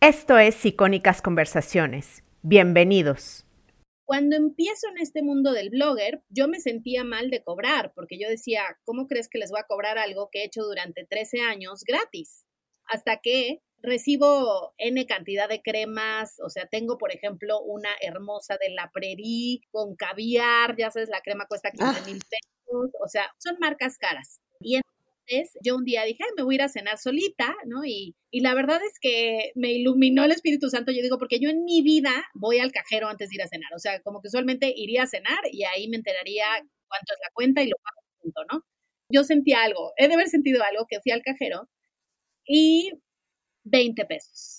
Esto es Icónicas Conversaciones. Bienvenidos. Cuando empiezo en este mundo del blogger, yo me sentía mal de cobrar, porque yo decía, ¿cómo crees que les voy a cobrar algo que he hecho durante 13 años gratis? Hasta que recibo N cantidad de cremas, o sea, tengo, por ejemplo, una hermosa de la Prairie con caviar, ya sabes, la crema cuesta 15 ah. mil pesos, o sea, son marcas caras. Y yo un día dije, me voy a ir a cenar solita, ¿no? Y, y la verdad es que me iluminó el Espíritu Santo, yo digo, porque yo en mi vida voy al cajero antes de ir a cenar, o sea, como que usualmente iría a cenar y ahí me enteraría cuánto es la cuenta y lo pago junto, ¿no? Yo sentí algo, he de haber sentido algo que fui al cajero y 20 pesos.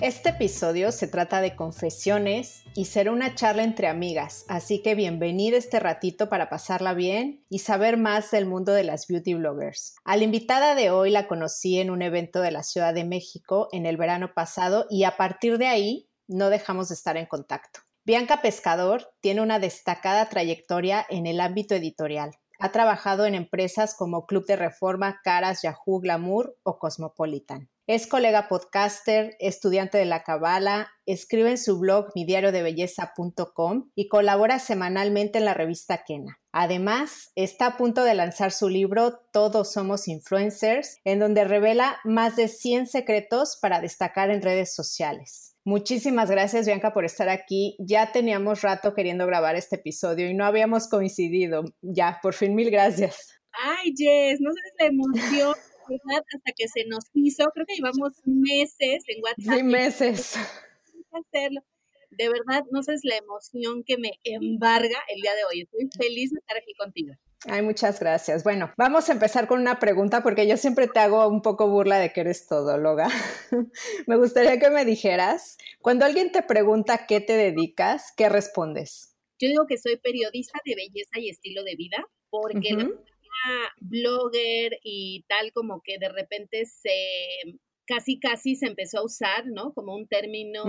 Este episodio se trata de confesiones y será una charla entre amigas, así que bienvenida este ratito para pasarla bien y saber más del mundo de las beauty bloggers. A la invitada de hoy la conocí en un evento de la Ciudad de México en el verano pasado y a partir de ahí no dejamos de estar en contacto. Bianca Pescador tiene una destacada trayectoria en el ámbito editorial. Ha trabajado en empresas como Club de Reforma, Caras, Yahoo, Glamour o Cosmopolitan. Es colega podcaster, estudiante de la Cabala, escribe en su blog midiariodebelleza.com y colabora semanalmente en la revista Kena. Además, está a punto de lanzar su libro Todos somos influencers, en donde revela más de 100 secretos para destacar en redes sociales. Muchísimas gracias, Bianca, por estar aquí. Ya teníamos rato queriendo grabar este episodio y no habíamos coincidido. Ya, por fin, mil gracias. Ay, Jess, no sabes la emoción hasta que se nos hizo, creo que llevamos meses en WhatsApp. Sí, meses. Hacerlo. De verdad, no sabes la emoción que me embarga el día de hoy. Estoy feliz de estar aquí contigo. Ay, muchas gracias. Bueno, vamos a empezar con una pregunta porque yo siempre te hago un poco burla de que eres todóloga. me gustaría que me dijeras, cuando alguien te pregunta qué te dedicas, ¿qué respondes? Yo digo que soy periodista de belleza y estilo de vida porque blogger y tal como que de repente se casi casi se empezó a usar, ¿no? Como un término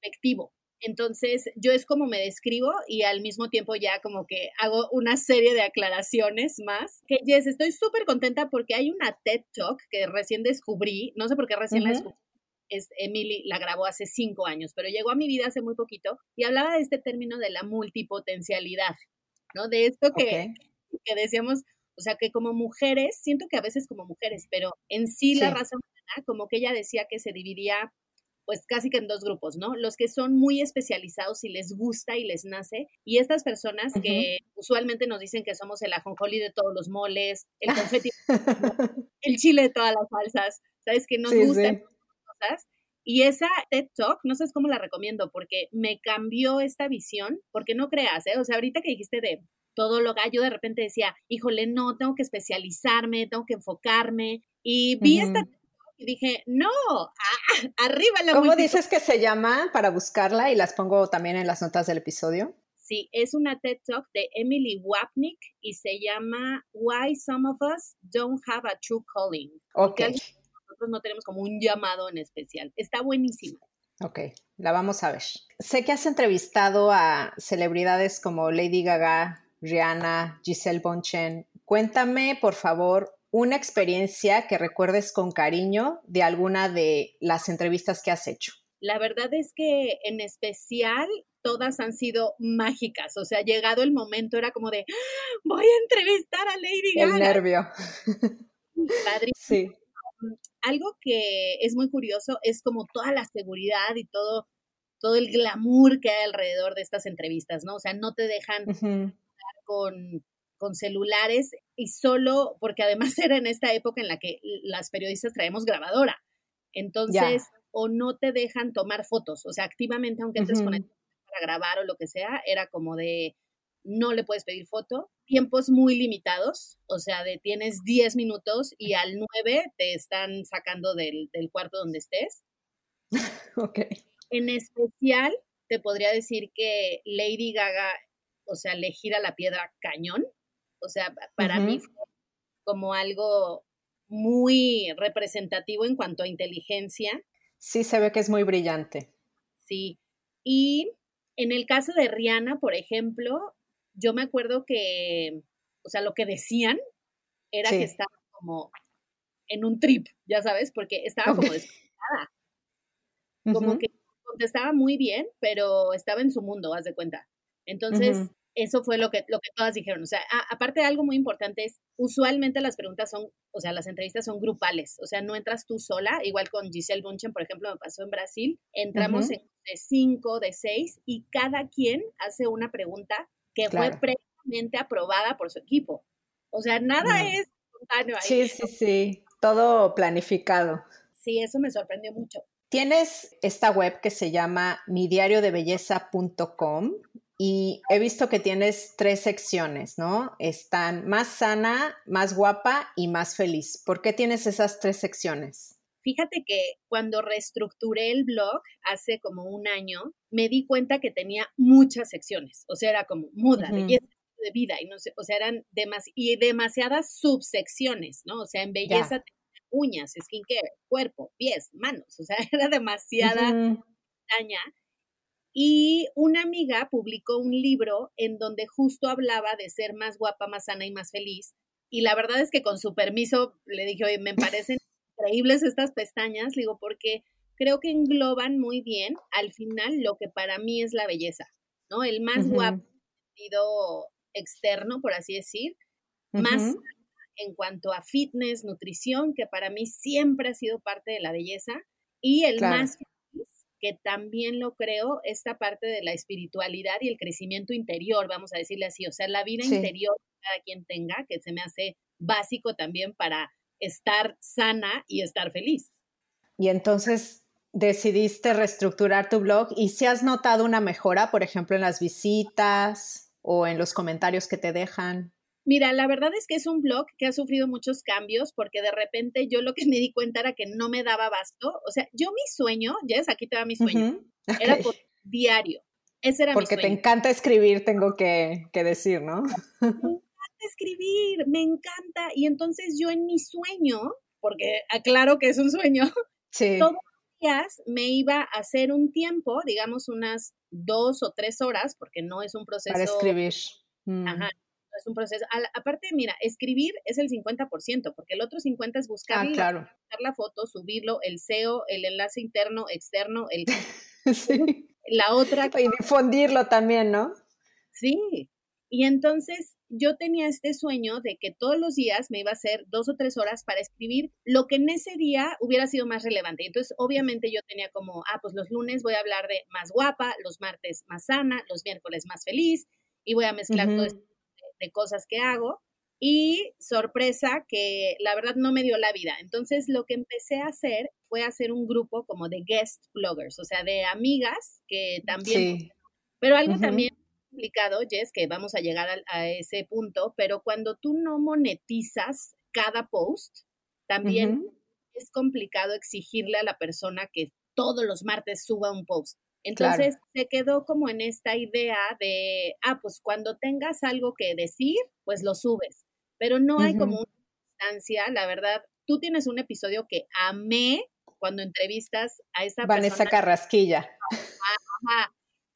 efectivo. Entonces, yo es como me describo y al mismo tiempo ya como que hago una serie de aclaraciones más. Que yes, estoy súper contenta porque hay una TED Talk que recién descubrí, no sé por qué recién la descubrí, es Emily la grabó hace cinco años, pero llegó a mi vida hace muy poquito y hablaba de este término de la multipotencialidad, ¿no? De esto que, que decíamos, o sea, que como mujeres, siento que a veces como mujeres, pero en sí, la raza humana, como que ella decía que se dividía pues casi que en dos grupos, ¿no? Los que son muy especializados y les gusta y les nace, y estas personas que usualmente nos dicen que somos el ajonjoli de todos los moles, el confeti, el chile de todas las salsas, ¿sabes? Que nos gustan cosas. Y esa TED Talk, no sé cómo la recomiendo, porque me cambió esta visión, porque no creas, ¿eh? O sea, ahorita que dijiste de todo lo yo de repente decía, híjole, no, tengo que especializarme, tengo que enfocarme. Y vi esta y dije, no, ah, arriba la ¿Cómo dices que se llama para buscarla y las pongo también en las notas del episodio? Sí, es una TED Talk de Emily Wapnick y se llama Why Some of Us Don't Have a True Calling. Ok. Nosotros no tenemos como un llamado en especial. Está buenísimo. Ok, la vamos a ver. Sé que has entrevistado a celebridades como Lady Gaga, Rihanna, Giselle Bonchen. Cuéntame, por favor, una experiencia que recuerdes con cariño de alguna de las entrevistas que has hecho. La verdad es que en especial todas han sido mágicas. O sea, llegado el momento era como de, ¡Ah! voy a entrevistar a Lady Gaga. El nervio. Sí. Algo que es muy curioso es como toda la seguridad y todo, todo el glamour que hay alrededor de estas entrevistas, ¿no? O sea, no te dejan con, celulares y solo porque además era en esta época en la que las periodistas traemos grabadora. Entonces, o no te dejan tomar fotos, o sea, activamente, aunque entres con el para grabar o lo que sea, era como de no le puedes pedir foto, tiempos muy limitados, o sea, de tienes 10 minutos y al 9 te están sacando del, del cuarto donde estés. ok. En especial, te podría decir que Lady Gaga, o sea, le gira la piedra cañón. O sea, para mí fue como algo muy representativo en cuanto a inteligencia. Sí, se ve que es muy brillante. Sí. Y en el caso de Rihanna, por ejemplo, yo me acuerdo que, o sea, lo que decían era que estaba como en un trip, ya sabes, porque estaba como desconectada. Como que contestaba muy bien, pero estaba en su mundo, haz de cuenta. Entonces, eso fue lo que, lo que todas dijeron. O sea, aparte de algo muy importante es, usualmente las preguntas son, o sea, las entrevistas son grupales. O sea, no entras tú sola, igual con Giselle Bunchen, por ejemplo, me pasó en Brasil. Entramos de cinco, de seis, y cada quien hace una pregunta que fue previamente aprobada por su equipo. O sea, nada es espontáneo ahí. Sí, sí, sí. Todo planificado. Sí, eso me sorprendió mucho. Tienes esta web que se llama midiariodebelleza.com y he visto que tienes tres secciones, ¿no? Están más sana, más guapa y más feliz. ¿Por qué tienes esas tres secciones? Fíjate que cuando reestructuré el blog hace como un año, me di cuenta que tenía muchas secciones. O sea, era como muda, belleza de vida y no sé, o sea, eran y demasiadas subsecciones, ¿no? O sea, en belleza uñas, skincare, cuerpo, pies, manos, o sea, era demasiada daña. Y una amiga publicó un libro en donde justo hablaba de ser más guapa, más sana y más feliz. Y la verdad es que con su permiso le dije, oye, me parecen increíbles estas pestañas, digo, porque creo que engloban muy bien al final lo que para mí es la belleza, ¿no? El más guapo sentido externo, por así decir, más en cuanto a fitness, nutrición, que para mí siempre ha sido parte de la belleza, y el más feliz, que también lo creo, esta parte de la espiritualidad y el crecimiento interior, vamos a decirle así, o sea, la vida interior que cada quien tenga, que se me hace básico también para estar sana y estar feliz. Y entonces decidiste reestructurar tu blog y si has notado una mejora, por ejemplo, en las visitas o en los comentarios que te dejan. Mira, la verdad es que es un blog que ha sufrido muchos cambios porque de repente yo lo que me di cuenta era que no me daba abasto. O sea, yo mi sueño, Jess, aquí te da mi sueño, era por diario. Ese era porque mi sueño. te encanta escribir, tengo que, que decir, ¿no? me encanta escribir, me encanta. Y entonces yo en mi sueño, porque aclaro que es un sueño, todos los días me iba a hacer un tiempo, digamos unas dos o tres horas, porque no es un proceso. Para escribir. Ajá, mm es un proceso. aparte, mira, escribir es el 50%, porque el otro 50% es buscar, ah, la foto, subirlo, el SEO, el enlace interno, externo, el... La otra... Y difundirlo también, ¿no? Sí. Y entonces yo tenía este sueño de que todos los días me iba a hacer dos o tres horas para escribir lo que en ese día hubiera sido más relevante. Entonces, obviamente yo tenía como, ah, pues los lunes voy a hablar de más guapa, los martes más sana, los miércoles más feliz, y voy a mezclar todo esto de cosas que hago. Y sorpresa que la verdad no me dio la vida. Entonces lo que empecé a hacer fue hacer un grupo como de guest bloggers, o sea, de amigas que también... Pero algo también complicado, Jess, que vamos a llegar a, ese punto, pero cuando tú no monetizas cada post, también es complicado exigirle a la persona que todos los martes suba un post. Entonces se quedó como en esta idea de, ah, pues cuando tengas algo que decir, pues lo subes, pero no hay como una instancia, la verdad, tú tienes un episodio que amé cuando entrevistas a esa Vanessa Carrasquilla.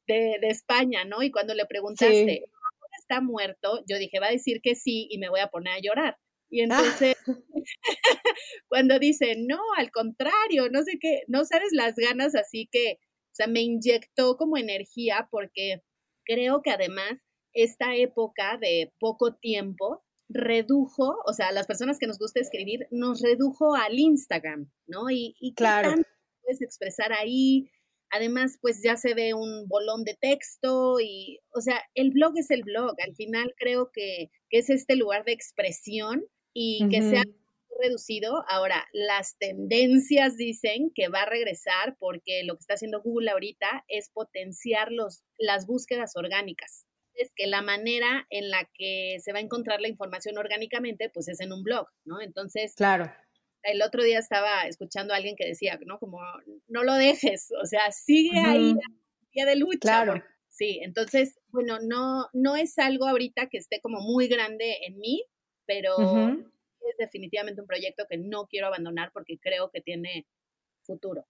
de, de, España, ¿no? Y cuando le preguntaste, ¿está muerto? Yo dije, va a decir que sí y me voy a poner a llorar. Y ah. entonces, cuando dice, no, al contrario, no sé qué, no sabes las ganas así que sea, me inyectó como energía porque creo que además esta época de poco tiempo redujo, o sea, las personas que nos gusta escribir, nos redujo al Instagram, ¿no? Y, y claro. tanto puedes expresar ahí. Además, pues ya se ve un bolón de texto y, o sea, el blog es el blog. Al final creo que, es este lugar de expresión y que sea reducido. Ahora, las tendencias dicen que va a regresar porque lo que está haciendo Google ahorita es potenciar los, las búsquedas orgánicas. Es que la manera en la que se va a encontrar la información orgánicamente, pues es en un blog, ¿no? Entonces, claro. el otro día estaba escuchando a alguien que decía, ¿no? Como, no lo dejes, o sea, sigue ahí, día de lucha. Claro. Sí, entonces, bueno, no, no es algo ahorita que esté como muy grande en mí, pero es definitivamente un proyecto que no quiero abandonar porque creo que tiene futuro.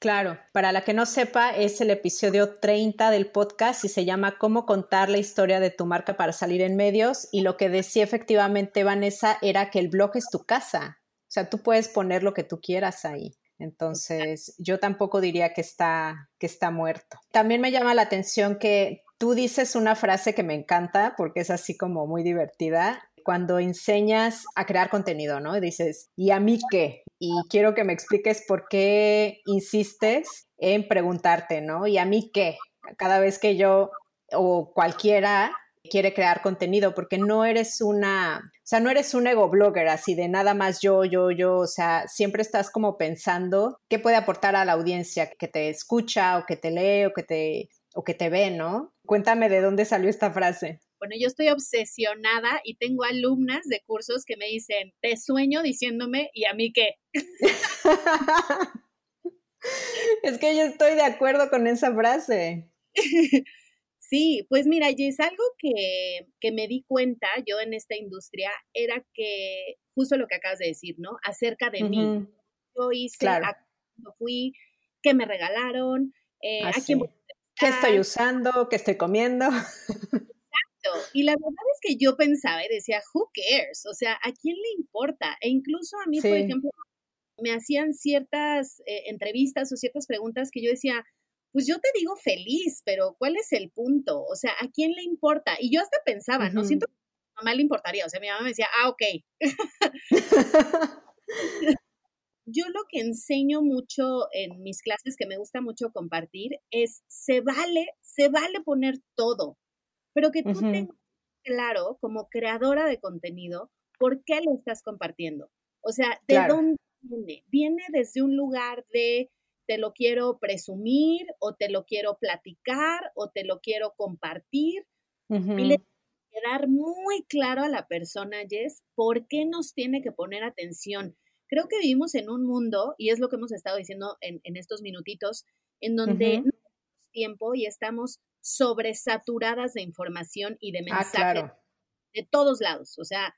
Claro, para la que no sepa, es el episodio 30 del podcast y se llama Cómo contar la historia de tu marca para salir en medios. Y lo que decía efectivamente Vanessa era que el blog es tu casa. O sea, tú puedes poner lo que tú quieras ahí. Entonces, yo tampoco diría que está, que está muerto. También me llama la atención que tú dices una frase que me encanta porque es así como muy divertida cuando enseñas a crear contenido, ¿no? dices, ¿y a mí qué? Y quiero que me expliques por qué insistes en preguntarte, ¿no? ¿Y a mí qué? Cada vez que yo o cualquiera quiere crear contenido, porque no eres una, o sea, no eres un ego blogger así de nada más yo, yo, yo, o sea, siempre estás como pensando qué puede aportar a la audiencia que te escucha o que te lee o que te, o que te ve, ¿no? Cuéntame de dónde salió esta frase. Bueno, yo estoy obsesionada y tengo alumnas de cursos que me dicen, te sueño diciéndome, ¿y a mí qué? es que yo estoy de acuerdo con esa frase. Sí, pues mira, y es algo que, que, me di cuenta yo en esta industria, era que justo lo que acabas de decir, ¿no? Acerca de mí. Yo hice, claro. fui, que me regalaron, eh, a quién ¿Qué estoy usando? ¿Qué estoy comiendo? Y la verdad es que yo pensaba y decía, who cares? O sea, ¿a quién le importa? E incluso a mí, por ejemplo, me hacían ciertas eh, entrevistas o ciertas preguntas que yo decía, pues yo te digo feliz, pero ¿cuál es el punto? O sea, ¿a quién le importa? Y yo hasta pensaba, no siento que a mi mamá le importaría. O sea, mi mamá me decía, ah, ok. yo lo que enseño mucho en mis clases, que me gusta mucho compartir, es se vale, se vale poner todo pero que tú tengas claro como creadora de contenido por qué lo estás compartiendo. O sea, ¿de dónde viene? Viene desde un lugar de te lo quiero presumir o te lo quiero platicar o te lo quiero compartir. Y le dar muy claro a la persona, Jess, por qué nos tiene que poner atención. Creo que vivimos en un mundo, y es lo que hemos estado diciendo en, estos minutitos, en donde no tenemos tiempo y estamos sobresaturadas de información y de ah, mensajes de todos lados, o sea,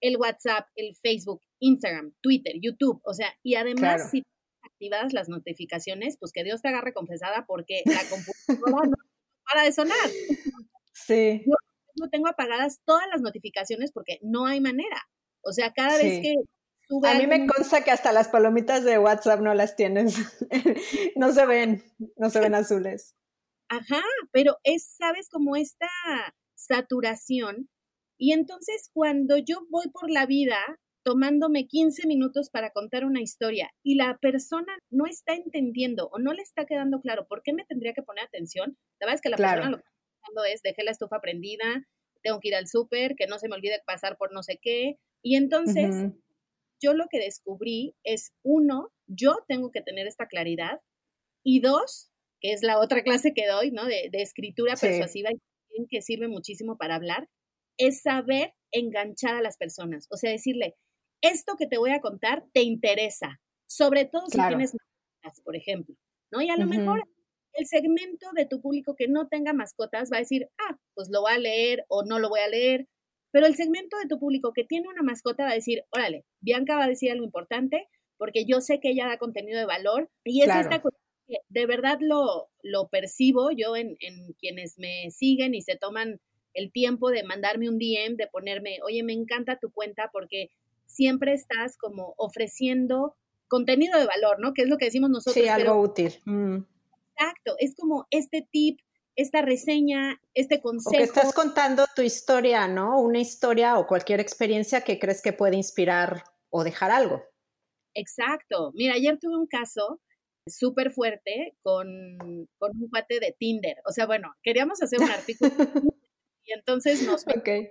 el WhatsApp, el Facebook, Instagram, Twitter, YouTube, o sea, y además si activas las notificaciones, pues que Dios te agarre confesada porque la computadora no para de sonar. Sí. Yo, tengo apagadas todas las notificaciones porque no hay manera. O sea, cada vez que sube A mí me consta que hasta las palomitas de WhatsApp no las tienes. no se ven, no se ven azules. Ajá, pero es, sabes, como esta saturación. Y entonces cuando yo voy por la vida tomándome 15 minutos para contar una historia y la persona no está entendiendo o no le está quedando claro por qué me tendría que poner atención, la verdad es que la persona lo que está haciendo es dejé la estufa prendida, tengo que ir al súper, que no se me olvide pasar por no sé qué. Y entonces yo lo que descubrí es, uno, yo tengo que tener esta claridad y dos, que es la otra clase que doy, ¿no? De, escritura persuasiva y que sirve muchísimo para hablar, es saber enganchar a las personas. O sea, decirle, esto que te voy a contar te interesa, sobre todo si tienes mascotas, por ejemplo, ¿no? Y a lo mejor el segmento de tu público que no tenga mascotas va a decir, ah, pues lo voy a leer o no lo voy a leer, pero el segmento de tu público que tiene una mascota va a decir, órale, Bianca va a decir algo importante porque yo sé que ella da contenido de valor y es esta de verdad lo, lo percibo yo en, en, quienes me siguen y se toman el tiempo de mandarme un DM, de ponerme, oye, me encanta tu cuenta porque siempre estás como ofreciendo contenido de valor, ¿no? Que es lo que decimos nosotros. Sí, algo útil. Mm. Exacto, es como este tip, esta reseña, este consejo. O que estás contando tu historia, ¿no? Una historia o cualquier experiencia que crees que puede inspirar o dejar algo. Exacto. Mira, ayer tuve un caso súper fuerte con, con, un cuate de Tinder. O sea, bueno, queríamos hacer un artículo y entonces nos okay.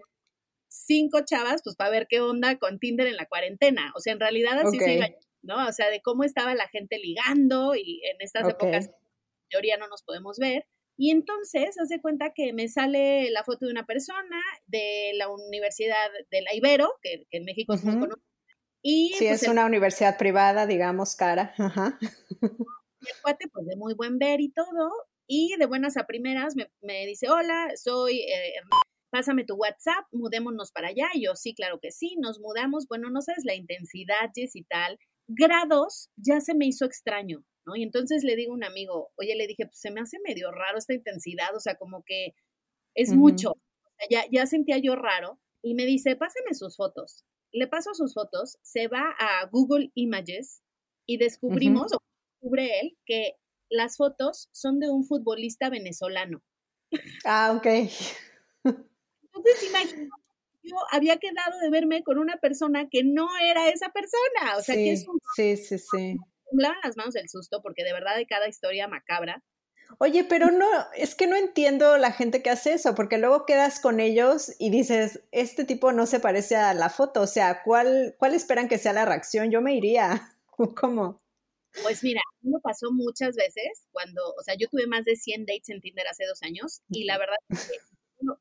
cinco chavas, pues para ver qué onda con Tinder en la cuarentena. O sea, en realidad así se iba, ¿no? O sea, de cómo estaba la gente ligando y en estas épocas, en teoría no nos podemos ver. Y entonces, hace cuenta que me sale la foto de una persona de la Universidad de la Ibero, que, en México es muy conocida, Y, sí, pues, es una universidad privada, digamos, cara. Ajá. El cuate, pues de muy buen ver y todo, y de buenas a primeras me, me dice, hola, soy, eh, pásame tu WhatsApp, mudémonos para allá. Y yo, sí, claro que sí, nos mudamos. Bueno, no sabes la intensidad, Jess y tal. Grados, ya se me hizo extraño, ¿no? Y entonces le digo a un amigo, oye, le dije, pues se me hace medio raro esta intensidad, o sea, como que es mucho. Ya, ya sentía yo raro. Y me dice, pásame sus fotos. Le paso sus fotos, se va a Google Images y descubrimos, o descubre él, que las fotos son de un futbolista venezolano. Ah, ok. Entonces, imagínate, yo había quedado de verme con una persona que no era esa persona. O sea, sí, que es un... Sí, sí, sí. Las manos del susto porque de verdad de cada historia macabra. Oye, pero no, es que no entiendo la gente que hace eso, porque luego quedas con ellos y dices, este tipo no se parece a la foto, o sea, ¿cuál, cuál esperan que sea la reacción? Yo me iría, ¿cómo? Pues mira, me pasó muchas veces cuando, o sea, yo tuve más de 100 dates en Tinder hace dos años y la verdad es que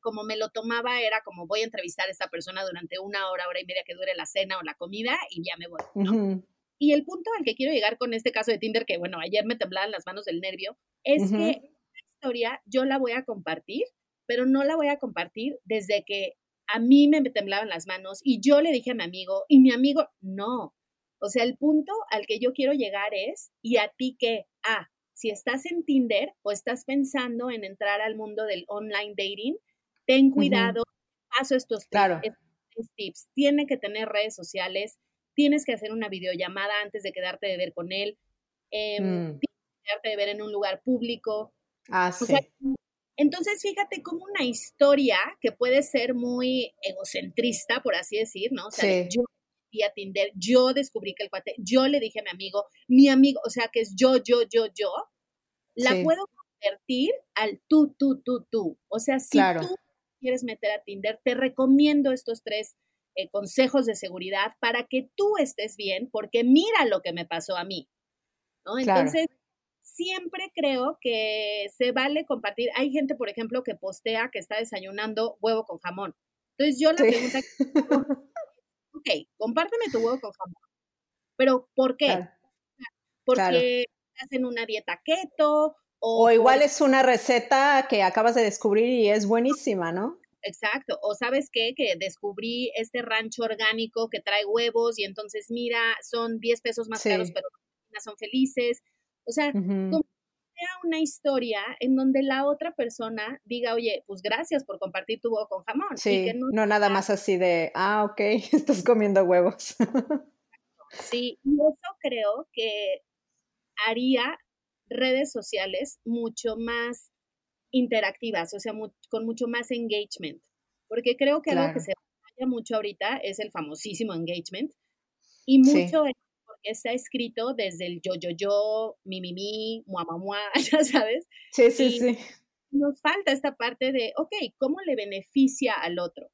como me lo tomaba era como voy a entrevistar a esta persona durante una hora, hora y media que dure la cena o la comida y ya me voy, ¿no? Uh -huh. Y el punto al que quiero llegar con este caso de Tinder, que bueno, ayer me temblaban las manos del nervio, es uh -huh. que esta historia yo la voy a compartir, pero no la voy a compartir desde que a mí me temblaban las manos y yo le dije a mi amigo y mi amigo, no. O sea, el punto al que yo quiero llegar es, ¿y a ti qué? Ah, si estás en Tinder o estás pensando en entrar al mundo del online dating, ten cuidado, uh -huh. paso estos tips, claro. estos tips. Tiene que tener redes sociales, tienes que hacer una videollamada antes de quedarte de ver con él, eh, mm. tienes que quedarte de ver en un lugar público. Ah, sí. O sea, entonces, fíjate como una historia que puede ser muy egocentrista, por así decir, ¿no? O sea, sí. yo a Tinder, yo descubrí que el cuate, yo le dije a mi amigo, mi amigo, o sea, que es yo, yo, yo, yo, la sí. puedo convertir al tú, tú, tú, tú. O sea, si claro. tú quieres meter a Tinder, te recomiendo estos tres eh, consejos de seguridad para que tú estés bien, porque mira lo que me pasó a mí. ¿no? Entonces, siempre creo que se vale compartir. Hay gente, por ejemplo, que postea que está desayunando huevo con jamón. Entonces, yo la sí. pregunta que ok, compárteme tu huevo con jamón. Pero, ¿por qué? Claro. Porque claro. estás en una dieta keto. O, o igual por... es una receta que acabas de descubrir y es buenísima, ¿no? Exacto. O sabes qué, que descubrí este rancho orgánico que trae huevos y entonces mira, son 10 pesos más sí. caros, pero son felices. O sea, uh -huh. como sea una historia en donde la otra persona diga, oye, pues gracias por compartir tu huevo con jamón. Sí, que no, no, nada más así de, ah, ok, estás comiendo huevos. sí, y eso creo que haría redes sociales mucho más interactivas, o sea, mu con mucho más engagement, porque creo que claro. algo que se vaya mucho ahorita es el famosísimo engagement y mucho sí. porque está escrito desde el yo, yo, yo, mi, mi, mi, mua, mua, mua, ya sabes. Sí, sí, y sí. Nos falta esta parte de, ok, ¿cómo le beneficia al otro?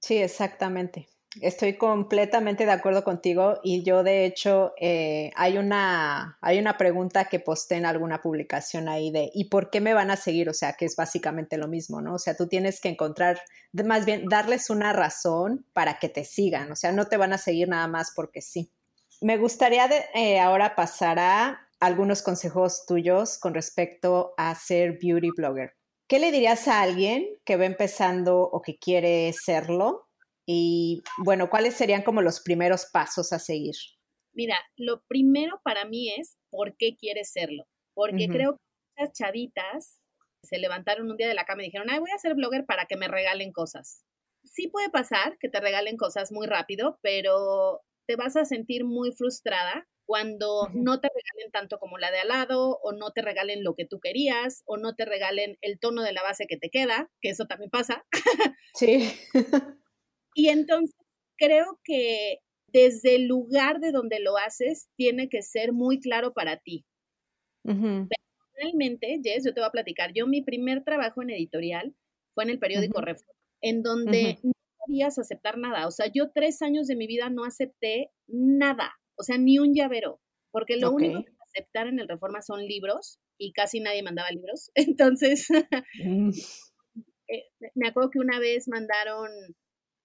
Sí, exactamente. Estoy completamente de acuerdo contigo y yo de hecho eh, hay, una, hay una pregunta que posté en alguna publicación ahí de ¿y por qué me van a seguir? O sea, que es básicamente lo mismo, ¿no? O sea, tú tienes que encontrar, más bien darles una razón para que te sigan, o sea, no te van a seguir nada más porque sí. Me gustaría de, eh, ahora pasar a algunos consejos tuyos con respecto a ser beauty blogger. ¿Qué le dirías a alguien que va empezando o que quiere serlo? Y bueno, ¿cuáles serían como los primeros pasos a seguir? Mira, lo primero para mí es por qué quieres serlo. Porque uh -huh. creo que muchas chavitas se levantaron un día de la cama y dijeron, ay, voy a ser blogger para que me regalen cosas. Sí puede pasar que te regalen cosas muy rápido, pero te vas a sentir muy frustrada cuando uh -huh. no te regalen tanto como la de al lado, o no te regalen lo que tú querías, o no te regalen el tono de la base que te queda, que eso también pasa. Sí. Y entonces creo que desde el lugar de donde lo haces tiene que ser muy claro para ti. Uh -huh. Personalmente, Jess, yo te voy a platicar, yo mi primer trabajo en editorial fue en el periódico uh -huh. Reforma, en donde uh -huh. no podías aceptar nada. O sea, yo tres años de mi vida no acepté nada, o sea, ni un llavero, porque lo okay. único que aceptar en el Reforma son libros y casi nadie mandaba libros. Entonces, mm. eh, me acuerdo que una vez mandaron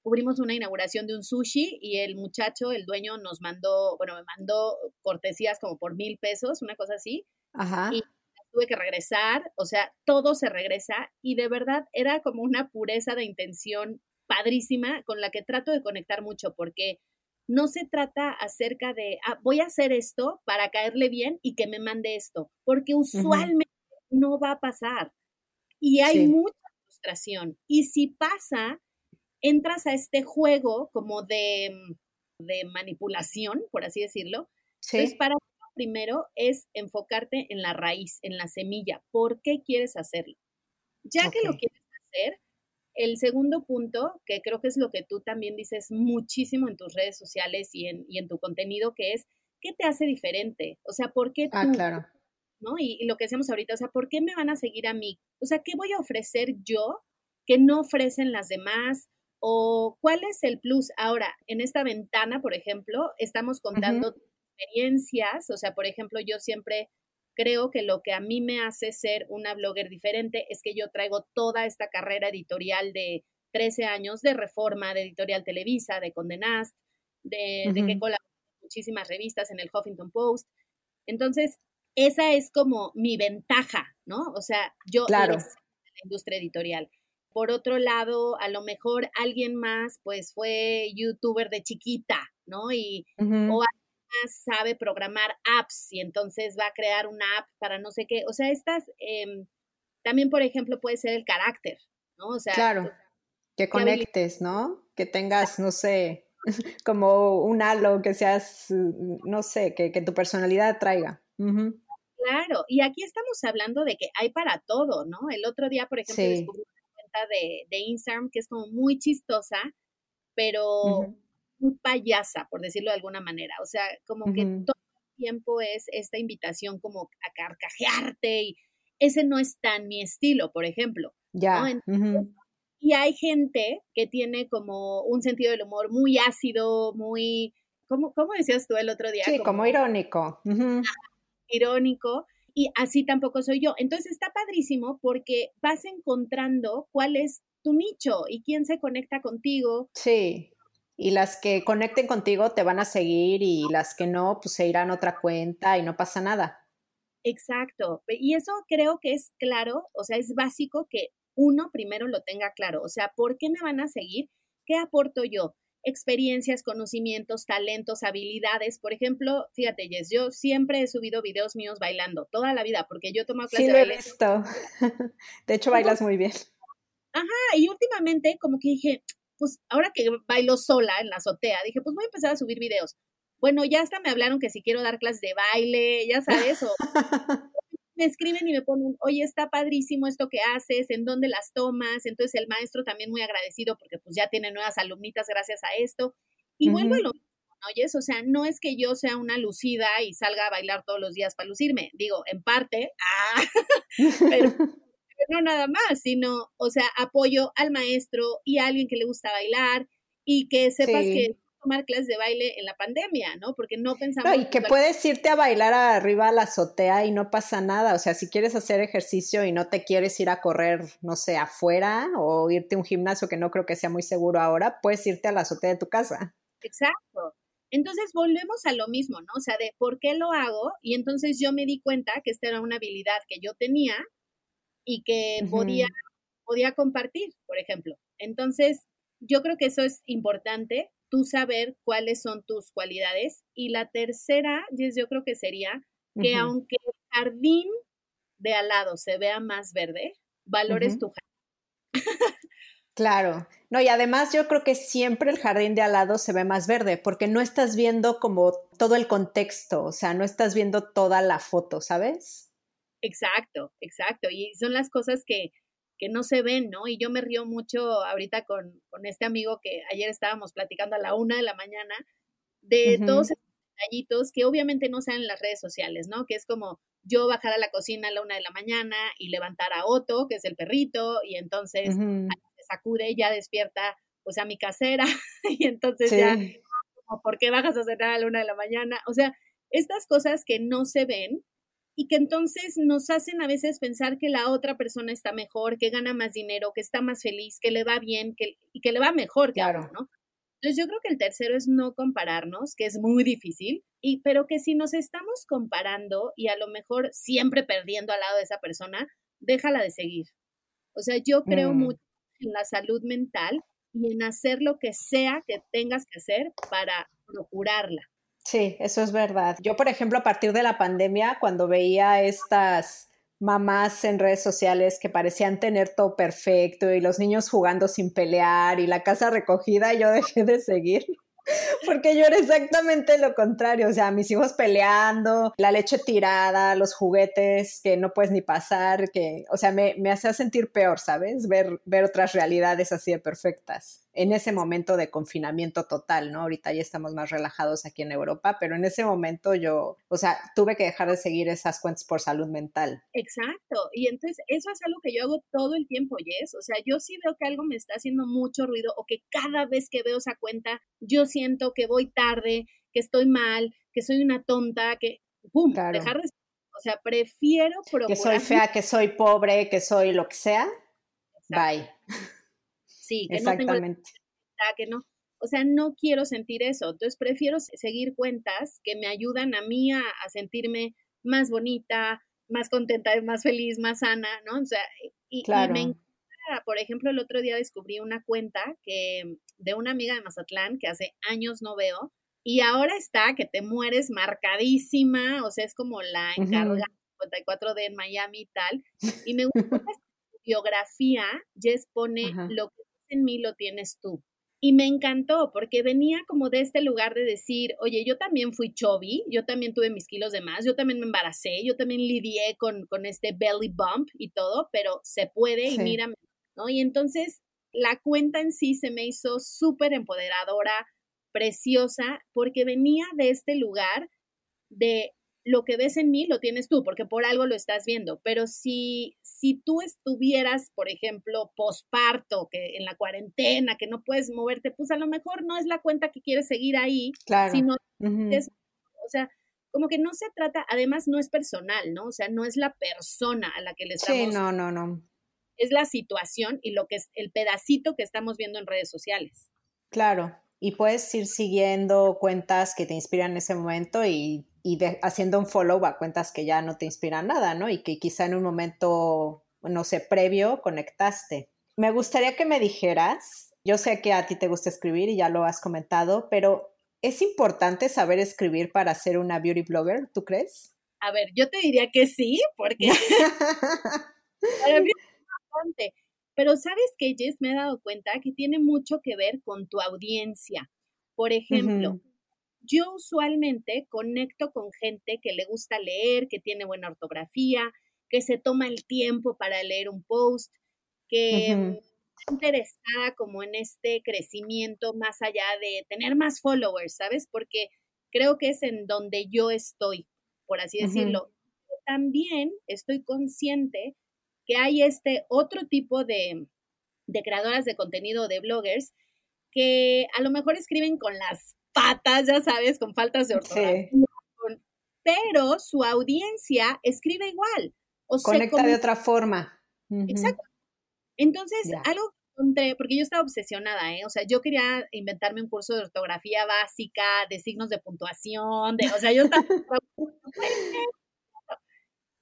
cubrimos una inauguración de un sushi y el muchacho, el dueño, nos mandó, bueno, me mandó cortesías como por mil pesos, una cosa así. Ajá. Y tuve que regresar, o sea, todo se regresa y de verdad era como una pureza de intención padrísima con la que trato de conectar mucho porque no se trata acerca de, ah, voy a hacer esto para caerle bien y que me mande esto, porque usualmente no va a pasar y hay mucha frustración. Y si pasa, entras a este juego como de, de manipulación, por así decirlo. Sí. Entonces, para primero es enfocarte en la raíz, en la semilla. ¿Por qué quieres hacerlo? Ya que lo quieres hacer, el segundo punto, que creo que es lo que tú también dices muchísimo en tus redes sociales y en, y en tu contenido, que es, ¿qué te hace diferente? O sea, ¿por qué ah, tú? Ah, claro. ¿no? Y, y, lo que decíamos ahorita, o sea, ¿por qué me van a seguir a mí? O sea, ¿qué voy a ofrecer yo que no ofrecen las demás? ¿O cuál es el plus? Ahora, en esta ventana, por ejemplo, estamos contando experiencias, o sea, por ejemplo, yo siempre creo que lo que a mí me hace ser una blogger diferente es que yo traigo toda esta carrera editorial de 13 años de Reforma, de Editorial Televisa, de Condenast, de, de que colaboré muchísimas revistas en el Huffington Post. Entonces, esa es como mi ventaja, ¿no? O sea, yo claro. en la industria editorial. Por otro lado, a lo mejor alguien más, pues fue youtuber de chiquita, ¿no? Y, uh -huh. O alguien más sabe programar apps y entonces va a crear una app para no sé qué. O sea, estas, eh, también, por ejemplo, puede ser el carácter, ¿no? O sea, claro, que conectes, ¿no? Que tengas, no sé, como un halo, que seas, no sé, que, que tu personalidad traiga. Uh -huh. Claro, y aquí estamos hablando de que hay para todo, ¿no? El otro día, por ejemplo, sí. descubrí de, de, Instagram que es como muy chistosa, pero uh -huh. muy payasa, por decirlo de alguna manera. O sea, como uh -huh. que todo el tiempo es esta invitación como a carcajearte y ese no es tan mi estilo, por ejemplo. Ya. ¿no? Entonces, uh -huh. Y hay gente que tiene como un sentido del humor muy ácido, muy, ¿cómo, cómo decías tú el otro día? Sí, como, como irónico. Irónico y así tampoco soy yo. Entonces está padrísimo porque vas encontrando cuál es tu nicho y quién se conecta contigo. Sí, y las que conecten contigo te van a seguir y las que no, pues se irán a otra cuenta y no pasa nada. Exacto, y eso creo que es claro, o sea, es básico que uno primero lo tenga claro, o sea, ¿por qué me van a seguir? ¿Qué aporto yo? Experiencias, conocimientos, talentos, habilidades. Por ejemplo, fíjate, Jess, yo siempre he subido videos míos bailando, toda la vida, porque yo tomo clases sí, de baile. he visto. De hecho, bailas muy bien. Ajá, y últimamente como que dije, pues ahora que bailo sola en la azotea, dije, pues voy a empezar a subir videos. Bueno, ya hasta me hablaron que si quiero dar clases de baile, ya sabes, o me escriben y me ponen, oye, está padrísimo esto que haces, en dónde las tomas. Entonces el maestro también muy agradecido porque pues ya tiene nuevas alumnitas gracias a esto. Y uh -huh. vuelvo a lo mismo, ¿oyes? O sea, no es que yo sea una lucida y salga a bailar todos los días para lucirme. Digo, en parte, ah, pero, pero no nada más, sino, o sea, apoyo al maestro y a alguien que le gusta bailar y que sepas sí. que tomar clases de baile en la pandemia, ¿no? Porque no pensamos... No, y que puedes irte a bailar arriba a la azotea y no pasa nada. O sea, si quieres hacer ejercicio y no te quieres ir a correr, no sé, afuera o irte a un gimnasio que no creo que sea muy seguro ahora, puedes irte a la azotea de tu casa. Exacto. Entonces volvemos a lo mismo, ¿no? O sea, de por qué lo hago y entonces yo me di cuenta que esta era una habilidad que yo tenía y que uh -huh. podía, podía compartir, por ejemplo. Entonces, yo creo que eso es importante, tú saber cuáles son tus cualidades. Y la tercera, yo creo que sería que uh -huh. aunque el jardín de al lado se vea más verde, valores uh -huh. tu jardín. claro. No, y además yo creo que siempre el jardín de al lado se ve más verde, porque no estás viendo como todo el contexto, o sea, no estás viendo toda la foto, ¿sabes? Exacto, exacto. Y son las cosas que, que no se ven, ¿no? Y yo me río mucho ahorita con, con este amigo que ayer estábamos platicando a la una de la mañana de uh -huh. todos esos detallitos que obviamente no salen en las redes sociales, ¿no? Que es como yo bajar a la cocina a la una de la mañana y levantar a Otto, que es el perrito, y entonces uh -huh. se sacude, ya despierta pues a mi casera, y entonces sí. ya, como, ¿por qué bajas a cenar a la una de la mañana? O sea, estas cosas que no se ven, y que entonces nos hacen a veces pensar que la otra persona está mejor, que gana más dinero, que está más feliz, que le va bien que, y que le va mejor que claro. ¿no? Entonces yo creo que el tercero es no compararnos, que es muy difícil, y, pero que si nos estamos comparando y a lo mejor siempre perdiendo al lado de esa persona, déjala de seguir. O sea, yo creo mm. mucho en la salud mental y en hacer lo que sea que tengas que hacer para procurarla. Sí, eso es verdad. Yo, por ejemplo, a partir de la pandemia, cuando veía estas mamás en redes sociales que parecían tener todo perfecto y los niños jugando sin pelear y la casa recogida, yo dejé de seguir. Porque yo era exactamente lo contrario, o sea, mis hijos peleando, la leche tirada, los juguetes que no puedes ni pasar, que, o sea, me, me hacía sentir peor, ¿sabes? Ver, ver otras realidades así de perfectas en ese momento de confinamiento total, ¿no? Ahorita ya estamos más relajados aquí en Europa, pero en ese momento yo, o sea, tuve que dejar de seguir esas cuentas por salud mental. Exacto, y entonces eso es algo que yo hago todo el tiempo, Jess, o sea, yo sí veo que algo me está haciendo mucho ruido o que cada vez que veo esa cuenta yo siento que voy tarde, que estoy mal, que soy una tonta, que, ¡pum!, dejar de... O sea, prefiero procurar... Que soy fea, que soy pobre, que soy lo que sea. Bye. Sí, que no tengo que no. O sea, no quiero sentir eso. Entonces prefiero seguir cuentas que me ayudan a mí a, sentirme más bonita, más contenta, más feliz, más sana, ¿no? O sea, y, me encanta, por ejemplo, el otro día descubrí una cuenta que de una amiga de Mazatlán que hace años no veo y ahora está que te mueres marcadísima, o sea, es como la encargada 54 de Miami y tal. Y me gusta biografía, Jess pone lo que en mí lo tienes tú. Y me encantó porque venía como de este lugar de decir, oye, yo también fui chubby, yo también tuve mis kilos de más, yo también me embaracé, yo también lidié con, con este belly bump y todo, pero se puede y mírame, ¿no? Y entonces la cuenta en sí se me hizo súper empoderadora, preciosa, porque venía de este lugar de lo que ves en mí lo tienes tú, porque por algo lo estás viendo. Pero si, si tú estuvieras, por ejemplo, posparto, que en la cuarentena, que no puedes moverte, pues a lo mejor no es la cuenta que quieres seguir ahí, claro. sino es, o sea, como que no se trata, además no es personal, ¿no? O sea, no es la persona a la que le estamos. Sí, no, no, no. Es la situación y lo que es el pedacito que estamos viendo en redes sociales. Claro, y puedes ir siguiendo cuentas que te inspiran en ese momento y y haciendo un follow a cuentas que ya no te inspiran nada, ¿no? Y que quizá en un momento, no sé, previo conectaste. Me gustaría que me dijeras, yo sé que a ti te gusta escribir y ya lo has comentado, pero ¿es importante saber escribir para ser una beauty blogger, tú crees? A ver, yo te diría que sí, porque Pero sabes que, Jess, me he dado cuenta que tiene mucho que ver con tu audiencia. Por ejemplo, yo usualmente conecto con gente que le gusta leer, que tiene buena ortografía, que se toma el tiempo para leer un post, que está interesada como en este crecimiento más allá de tener más followers, ¿sabes? Porque creo que es en donde yo estoy, por así decirlo. También estoy consciente que hay este otro tipo de, de creadoras de contenido, de bloggers, que a lo mejor escriben con las patas, ya sabes, con faltas de ortografía. pero su audiencia escribe igual. O Conecta de otra forma. Exacto. Entonces, algo encontré, porque yo estaba obsesionada, ¿eh? O sea, yo quería inventarme un curso de ortografía básica, de signos de puntuación, de, o sea, yo estaba...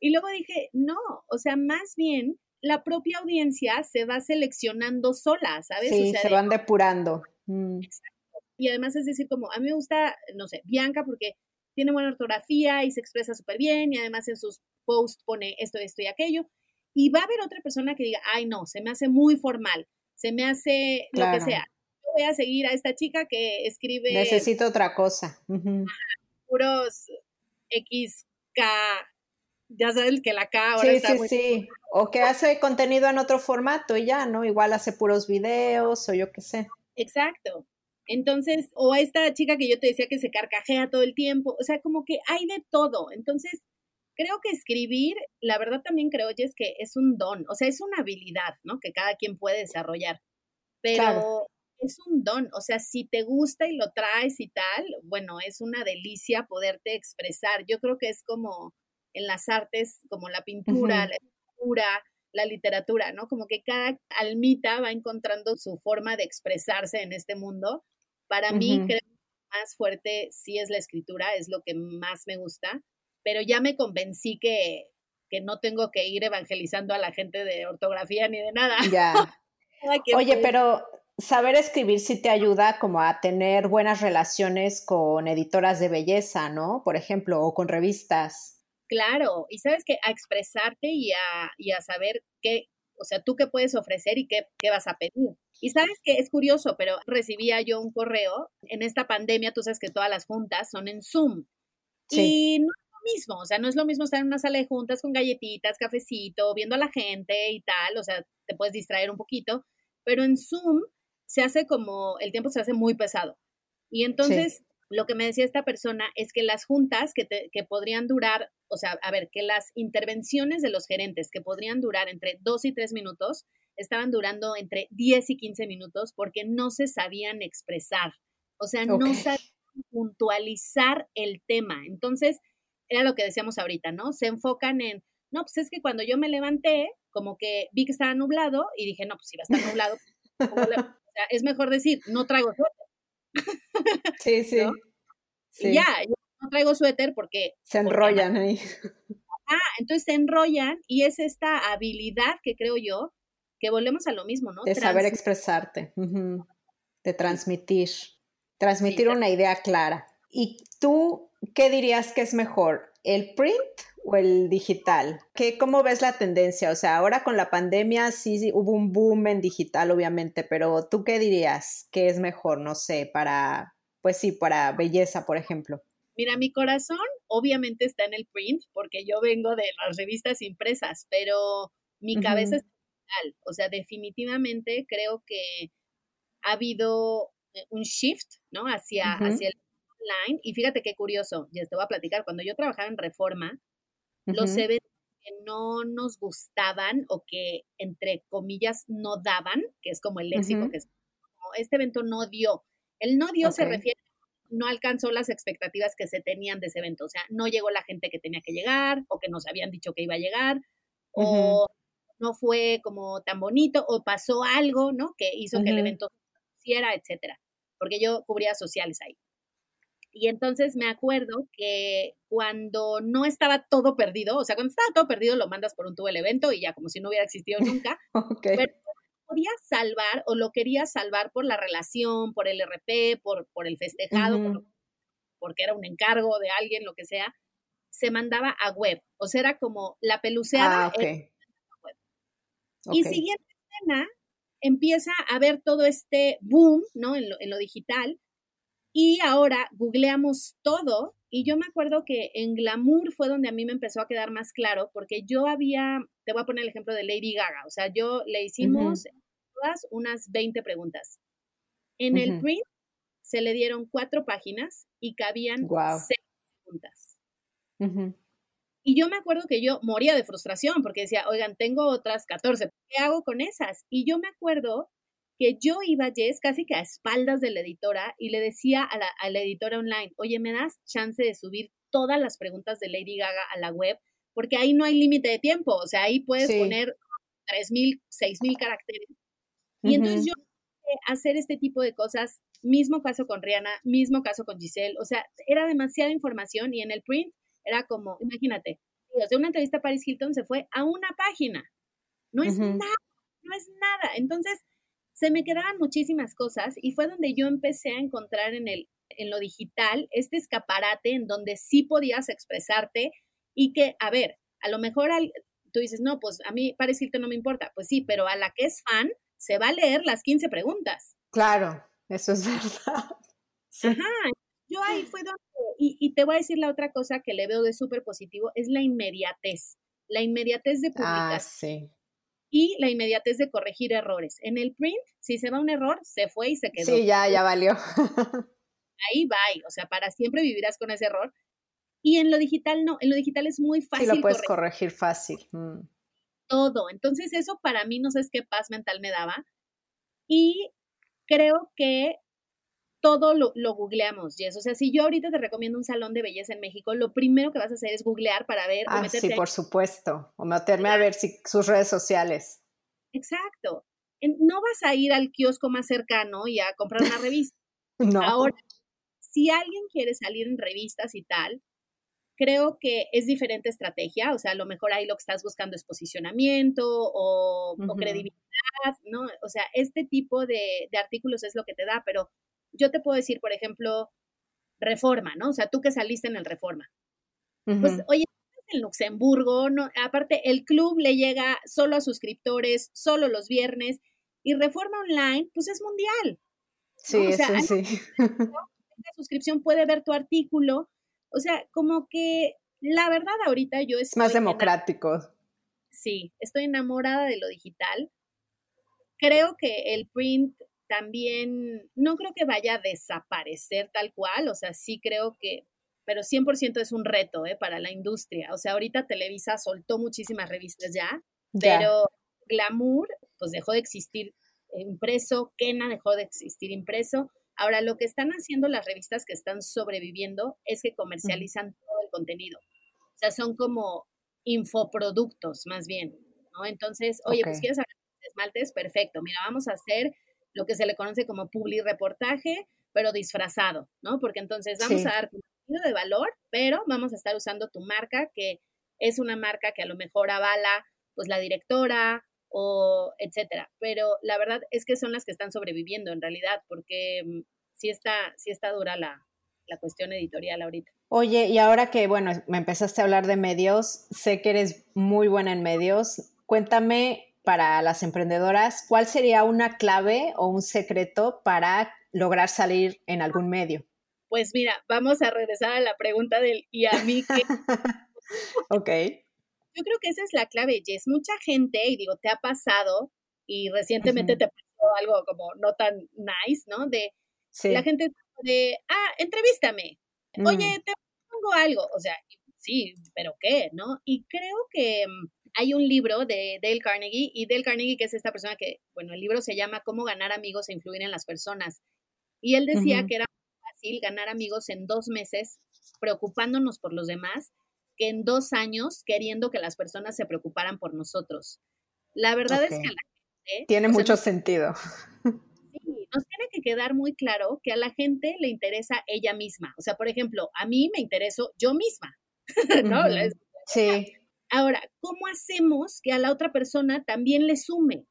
y luego dije, no, o sea, más bien la propia audiencia se va seleccionando sola, ¿sabes? Sí, se van depurando. Mm. Exacto y además es decir, como a mí me gusta, no sé, Bianca porque tiene buena ortografía y se expresa súper bien y además en sus posts pone esto, esto y aquello. Y va a haber otra persona que diga, ay no, se me hace muy formal, se me hace lo que sea. Yo voy a seguir a esta chica que escribe... Necesito otra cosa. puros XK, ya sabes que la K ahora sí, está sí, sí. O que hace contenido en otro formato y ya, ¿no? Igual hace puros videos o yo qué sé. Exacto. Entonces, o a esta chica que yo te decía que se carcajea todo el tiempo, o sea, como que hay de todo. Entonces, creo que escribir, la verdad también creo, es que es un don, o sea, es una habilidad, ¿no? Que cada quien puede desarrollar, pero es un don, o sea, si te gusta y lo traes y tal, bueno, es una delicia poderte expresar. Yo creo que es como, en las artes como la pintura, la escultura, la literatura, ¿no? Como que cada almita va encontrando su forma de expresarse en este mundo. Para mí, creo que más fuerte sí es la escritura, es lo que más me gusta, pero ya me convencí que, que no tengo que ir evangelizando a la gente de ortografía ni de nada. Ya. Oye, pero saber escribir sí te ayuda como a tener buenas relaciones con editoras de belleza, ¿no? Por ejemplo, o con revistas. Claro, y sabes que a expresarte y a, y a saber qué, o sea, tú qué puedes ofrecer y qué, qué vas a pedir. Y sabes que es curioso, pero recibía yo un correo, en esta pandemia tú sabes que todas las juntas son en Zoom. Sí. Y no es lo mismo, o sea, no es lo mismo estar en una sala de juntas con galletitas, cafecito, viendo a la gente y tal, o sea, te puedes distraer un poquito, pero en Zoom se hace como, el tiempo se hace muy pesado. Y entonces, lo que me decía esta persona es que las juntas que, que podrían durar, o sea, a ver, que las intervenciones de los gerentes que podrían durar entre dos y tres minutos, estaban durando entre 10 y 15 minutos porque no se sabían expresar, o sea, no sabían puntualizar el tema. Entonces, era lo que decíamos ahorita, ¿no? Se enfocan en, no, pues es que cuando yo me levanté, como que vi que estaba nublado y dije, no, pues si va a estar nublado, sea, es mejor decir, no traigo suéter. Sí, sí. Y ya, no traigo suéter porque... Se enrollan ahí. Ah, entonces se enrollan y es esta habilidad que creo yo que volvemos a lo mismo, ¿no? De saber expresarte, de transmitir, transmitir una idea clara. ¿Y tú qué dirías que es mejor, el print o el digital? ¿Qué, ¿Cómo ves la tendencia? O sea, ahora con la pandemia sí, hubo un boom en digital, obviamente, pero ¿tú qué dirías que es mejor, no sé, para, pues sí, para belleza, por ejemplo? Mira, mi corazón obviamente está en el print porque yo vengo de las revistas impresas, pero mi cabeza es digital. O sea, definitivamente creo que ha habido eh, un shift, ¿no? Hacia, hacia el online. Y fíjate qué curioso, ya te voy a platicar, cuando yo trabajaba en Reforma, los eventos que no nos gustaban o que entre comillas no daban, que es como el léxico que es como este evento no dio. El no dio se refiere no alcanzó las expectativas que se tenían de ese evento, o sea, no llegó la gente que tenía que llegar o que nos habían dicho que iba a llegar o no fue como tan bonito o pasó algo, ¿no? Que hizo que el evento hiciera, etcétera, porque yo cubría sociales ahí. Y entonces me acuerdo que cuando no estaba todo perdido, o sea, cuando estaba todo perdido lo mandas por un tubo el evento y ya como si no hubiera existido nunca, pero podía salvar o lo quería salvar por la relación, por el RP, por, por el festejado, porque era un encargo de alguien, lo que sea, se mandaba a web. O sea, era como la peluceada. Ah, web. Y siguiente escena, empieza a ver todo este boom, ¿no? En lo, en lo digital y ahora googleamos todo y yo me acuerdo que en Glamour fue donde a mí me empezó a quedar más claro porque yo había, te voy a poner el ejemplo de Lady Gaga, o sea, yo le hicimos todas unas 20 preguntas. En el print se le dieron cuatro páginas y cabían seis preguntas. Y yo me acuerdo que yo moría de frustración porque decía, oigan, tengo otras 14, ¿qué hago con esas? Y yo me acuerdo que yo iba, Jess, casi que a espaldas de la editora y le decía a la, editora online, oye, ¿me das chance de subir todas las preguntas de Lady Gaga a la web? Porque ahí no hay límite de tiempo, o sea, ahí puedes poner 3.000, 6.000 caracteres. Y entonces yo hacer este tipo de cosas, mismo caso con Rihanna, mismo caso con Giselle, o sea, era demasiada información y en el print era como, imagínate, de una entrevista a Paris Hilton se fue a una página, no es nada, no es nada. Entonces, se me quedaban muchísimas cosas y fue donde yo empecé a encontrar en, el, en lo digital este escaparate en donde sí podías expresarte y que, a ver, a lo mejor tú dices, no, pues a mí Paris Hilton no me importa. Pues sí, pero a la que es fan se va a leer las 15 preguntas. Claro, eso es verdad. Ajá, yo ahí fue donde, y, y, te voy a decir la otra cosa que le veo de súper positivo, es la inmediatez, la inmediatez de publicar. Ah, sí y la inmediatez de corregir errores. En el print, si se va un error, se fue y se quedó. Sí, ya, ya valió. Ahí va, o sea, para siempre vivirás con ese error. Y en lo digital no, en lo digital es muy fácil. Sí, lo puedes corregir, fácil. Mm. Todo. Entonces eso para mí no sé qué paz mental me daba. Y creo que todo lo, googleamos, Jess. O sea, si yo ahorita te recomiendo un salón de belleza en México, lo primero que vas a hacer es googlear para ver. Ah, sí, por supuesto. O meterme a ver si, sus redes sociales. Exacto. No vas a ir al kiosco más cercano y a comprar una revista. no. Ahora, si alguien quiere salir en revistas y tal, creo que es diferente estrategia, o sea, a lo mejor ahí lo que estás buscando es posicionamiento o, credibilidad, ¿no? O sea, este tipo de, artículos es lo que te da, pero yo te puedo decir, por ejemplo, Reforma, ¿no? O sea, tú que saliste en el Reforma. Pues, oye, en Luxemburgo, no, aparte el club le llega solo a suscriptores, solo los viernes, y Reforma Online, pues es mundial. Sí, sí, sí. La suscripción puede ver tu artículo, o sea, como que la verdad ahorita yo es más democrático. Sí, estoy enamorada de lo digital. Creo que el print también, no creo que vaya a desaparecer tal cual, o sea, sí creo que, pero 100% es un reto ¿eh? para la industria. O sea, ahorita Televisa soltó muchísimas revistas ya, pero Glamour, pues dejó de existir impreso, Kena dejó de existir impreso, Ahora, lo que están haciendo las revistas que están sobreviviendo es que comercializan todo el contenido. O sea, son como infoproductos más bien, ¿no? Entonces, oye, pues quieres hablar de esmaltes, perfecto. Mira, vamos a hacer lo que se le conoce como publi reportaje, pero disfrazado, ¿no? Porque entonces vamos a dar contenido de valor, pero vamos a estar usando tu marca, que es una marca que a lo mejor avala pues la directora o etcétera. Pero la verdad es que son las que están sobreviviendo en realidad, porque mm, sí está, sí está dura la, la cuestión editorial ahorita. Oye, y ahora que, bueno, me empezaste a hablar de medios, sé que eres muy buena en medios. Cuéntame para las emprendedoras, ¿cuál sería una clave o un secreto para lograr salir en algún medio? Pues mira, vamos a regresar a la pregunta del y a mí que... ok. Yo creo que esa es la clave, Jess. Mucha gente, y digo, te ha pasado, y recientemente te pasó algo como no tan nice, ¿no? De la gente de, ah, entrevístame. Oye, mm. te pongo algo. O sea, sí, pero ¿qué? ¿No? Y creo que mm, hay un libro de Dale Carnegie, y Dale Carnegie, que es esta persona que, bueno, el libro se llama Cómo ganar amigos e influir en las personas. Y él decía que era fácil ganar amigos en dos meses preocupándonos por los demás que en dos años queriendo que las personas se preocuparan por nosotros. La verdad es que a la gente... Tiene mucho sentido. Sí, nos tiene que quedar muy claro que a la gente le interesa ella misma. O sea, por ejemplo, a mí me intereso yo misma, ¿no? Sí. Ahora, ¿cómo hacemos que a la otra persona también le sume?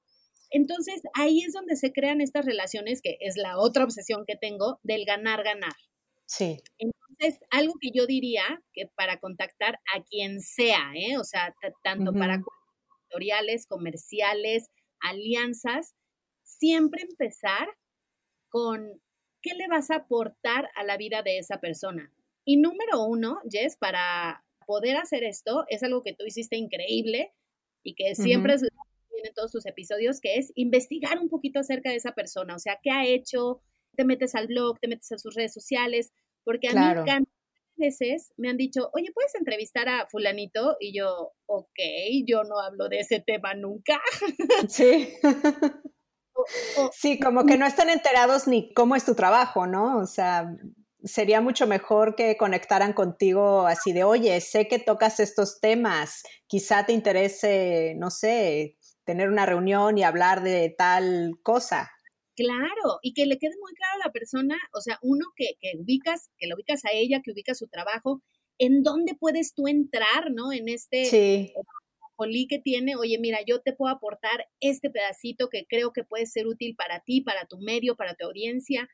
Entonces, ahí es donde se crean estas relaciones, que es la otra obsesión que tengo, del ganar-ganar. Sí. Entonces, algo que yo diría que para contactar a quien sea, ¿eh? o sea, tanto para editoriales, comerciales, alianzas, siempre empezar con qué le vas a aportar a la vida de esa persona. Y número uno, Jess, para poder hacer esto, es algo que tú hiciste increíble y que siempre es en todos tus episodios, que es investigar un poquito acerca de esa persona, o sea, qué ha hecho, te metes al blog, te metes a sus redes sociales, porque a mí mí veces me han dicho, oye, ¿puedes entrevistar a fulanito? Y yo, ok, yo no hablo de ese tema nunca. Sí. sí, como que no están enterados ni cómo es tu trabajo, ¿no? O sea, sería mucho mejor que conectaran contigo así de, oye, sé que tocas estos temas, quizá te interese, no sé, tener una reunión y hablar de tal cosa. Claro, y que le quede muy claro a la persona, o sea, uno que, que ubicas, que lo ubicas a ella, que ubicas su trabajo, en dónde puedes tú entrar, ¿no? En este sí. Que tiene, oye, mira, yo te puedo aportar este pedacito que creo que puede ser útil para ti, para tu medio, para tu audiencia.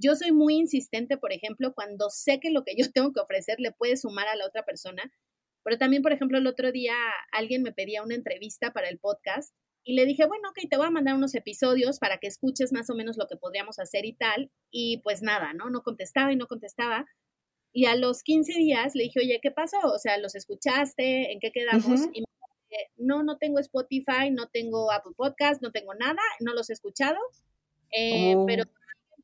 Yo soy muy insistente, por ejemplo, cuando sé que lo que yo tengo que ofrecer le puede sumar a la otra persona, pero también, por ejemplo, el otro día alguien me pedía una entrevista para el podcast y le dije, bueno, ok, te voy a mandar unos episodios para que escuches más o menos lo que podríamos hacer y tal. Y pues nada, ¿no? No contestaba y no contestaba. Y a los 15 días le dije, oye, ¿qué pasó? O sea, ¿los escuchaste? ¿En qué quedamos? Y me dije, no, no tengo Spotify, no tengo Apple Podcast, no tengo nada, no los he escuchado, eh, oh. pero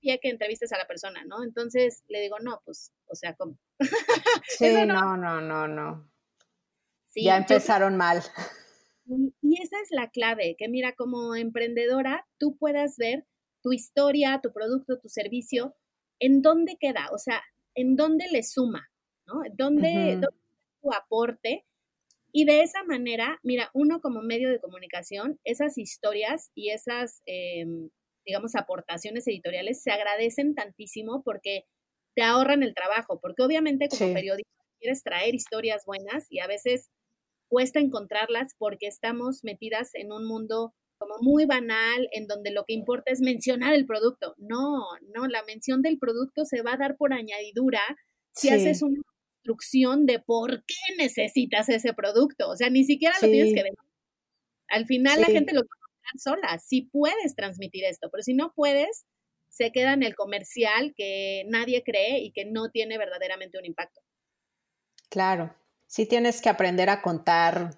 pie que entrevistes a la persona, ¿no? Entonces le digo, no, pues, o sea, ¿cómo? sí, no, no, no, no. ya empezaron mal. Y, esa es la clave, que mira, como emprendedora, tú puedas ver tu historia, tu producto, tu servicio ¿en dónde queda? O sea, ¿en dónde le suma? ¿No? ¿Dónde, ¿dónde tu aporte? Y de esa manera, mira, uno como medio de comunicación, esas historias y esas, em, digamos, aportaciones editoriales se agradecen tantísimo porque te ahorran el trabajo, porque obviamente como periodista quieres traer historias buenas y a veces cuesta encontrarlas porque estamos metidas en un mundo como muy banal, en donde lo que importa es mencionar el producto. No, no, la mención del producto se va a dar por añadidura si haces una instrucción de por qué necesitas ese producto. O sea, ni siquiera lo tienes que ver. Al final la gente lo sola. Si puedes transmitir esto, pero si no puedes, se queda en el comercial que nadie cree y que no tiene verdaderamente un impacto. Claro, sí tienes que aprender a contar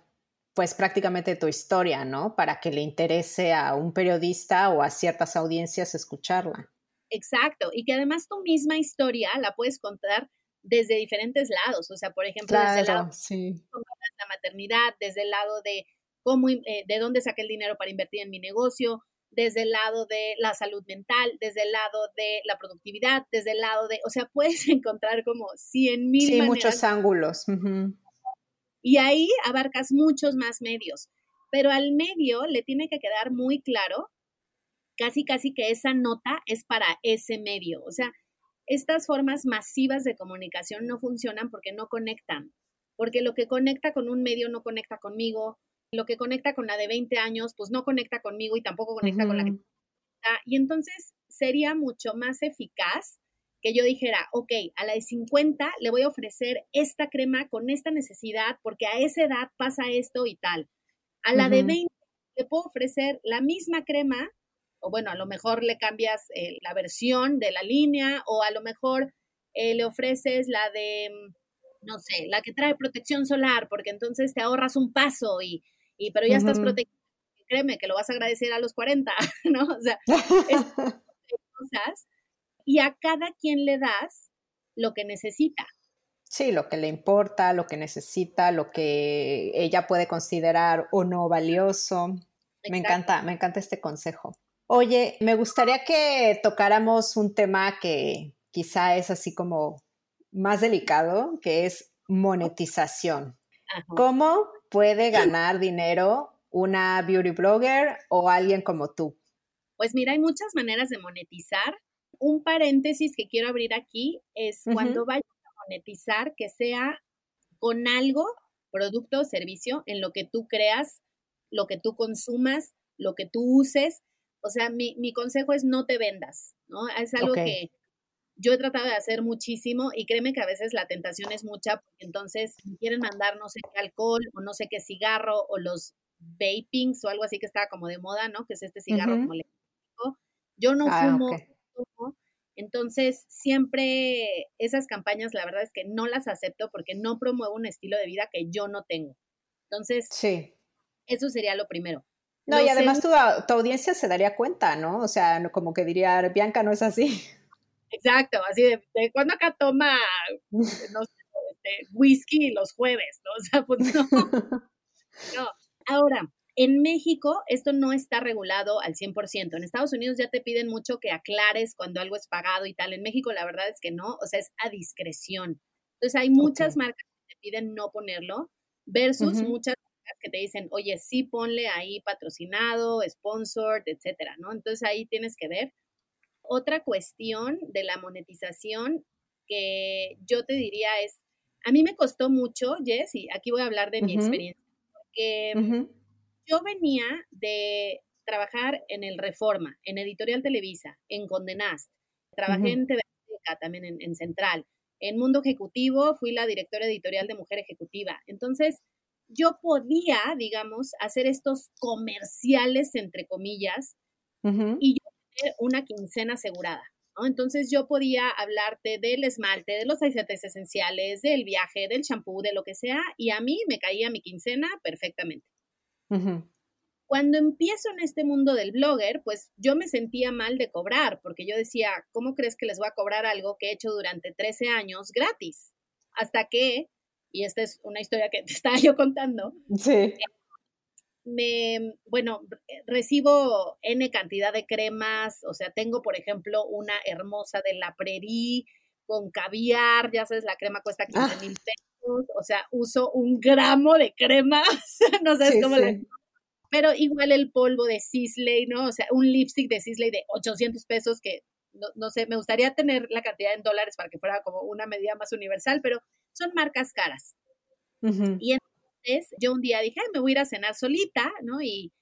pues prácticamente tu historia, ¿no? Para que le interese a un periodista o a ciertas audiencias escucharla. Exacto, y que además tu misma historia la puedes contar desde diferentes lados, o sea, por ejemplo, desde el lado de la maternidad, desde el lado de cómo, eh, de dónde saqué el dinero para invertir en mi negocio, desde el lado de la salud mental, desde el lado de la productividad, desde el lado de, o sea, puedes encontrar como cien mil sí, muchos ángulos. Y ahí abarcas muchos más medios, pero al medio le tiene que quedar muy claro, casi casi que esa nota es para ese medio. O sea, estas formas masivas de comunicación no funcionan porque no conectan, porque lo que conecta con un medio no conecta conmigo, lo que conecta con la de 20 años, pues no conecta conmigo y tampoco conecta con la que... Y entonces sería mucho más eficaz que yo dijera, ok, a la de 50 le voy a ofrecer esta crema con esta necesidad porque a esa edad pasa esto y tal. A la de 20 le puedo ofrecer la misma crema, o bueno, a lo mejor le cambias eh, la versión de la línea, o a lo mejor eh, le ofreces la de, no sé, la que trae protección solar, porque entonces te ahorras un paso y, y pero ya estás protegido. Créeme que lo vas a agradecer a los 40, ¿no? O sea, es, cosas y a cada quien le das lo que necesita. Sí, lo que le importa, lo que necesita, lo que ella puede considerar o no valioso. Me encanta, me encanta este consejo. Oye, me gustaría que tocáramos un tema que quizá es así como más delicado, que es monetización. ¿Cómo puede ganar dinero una beauty blogger o alguien como tú? Pues mira, hay muchas maneras de monetizar un paréntesis que quiero abrir aquí es cuando vayas a monetizar, que sea con algo, producto o servicio, en lo que tú creas, lo que tú consumas, lo que tú uses. O sea, mi, consejo es no te vendas, ¿no? Es algo que yo he tratado de hacer muchísimo y créeme que a veces la tentación es mucha porque entonces quieren mandar no sé qué alcohol o no sé qué cigarro o los vapings o algo así que estaba como de moda, ¿no? Que es este cigarro como eléctrico. Yo no ah, fumo, entonces, siempre esas campañas, la verdad es que no las acepto porque no promuevo un estilo de vida que yo no tengo. Entonces, sí. eso sería lo primero. No, y además tu, audiencia se daría cuenta, ¿no? O sea, como que diría, Bianca no es así. Exacto, así de, de cuando acá toma, no sé, este, whisky los jueves, ¿no? O sea, pues no. no. Ahora, en México esto no está regulado al 100%. En Estados Unidos ya te piden mucho que aclares cuando algo es pagado y tal. En México la verdad es que no, o sea, es a discreción. Entonces hay muchas marcas que te piden no ponerlo versus muchas marcas que te dicen, oye, sí ponle ahí patrocinado, sponsored, etcétera, ¿no? Entonces ahí tienes que ver. Otra cuestión de la monetización que yo te diría es, a mí me costó mucho, Jess, y aquí voy a hablar de mi experiencia, porque yo venía de trabajar en el Reforma, en Editorial Televisa, en Condenast, trabajé en TV también en, Central. En Mundo Ejecutivo fui la directora editorial de Mujer Ejecutiva. Entonces, yo podía, digamos, hacer estos comerciales, entre comillas, y yo una quincena asegurada. ¿no? Entonces yo podía hablarte del esmalte, de los aceites esenciales, del viaje, del champú, de lo que sea, y a mí me caía mi quincena perfectamente. Cuando empiezo en este mundo del blogger, pues yo me sentía mal de cobrar, porque yo decía, ¿cómo crees que les voy a cobrar algo que he hecho durante 13 años gratis? Hasta que, y esta es una historia que te estaba yo contando, sí. Me, bueno, recibo N cantidad de cremas, o sea, tengo, por ejemplo, una hermosa de la Prairie con caviar, ya sabes, la crema cuesta 15 ah. mil pesos, o sea, uso un gramo de crema, no sabes cómo la... Pero igual el polvo de Sisley, ¿no? O sea, un lipstick de Sisley de 800 pesos que, no, sé, me gustaría tener la cantidad en dólares para que fuera como una medida más universal, pero son marcas caras. Y entonces yo un día dije, me voy a ir a cenar solita, ¿no? Y,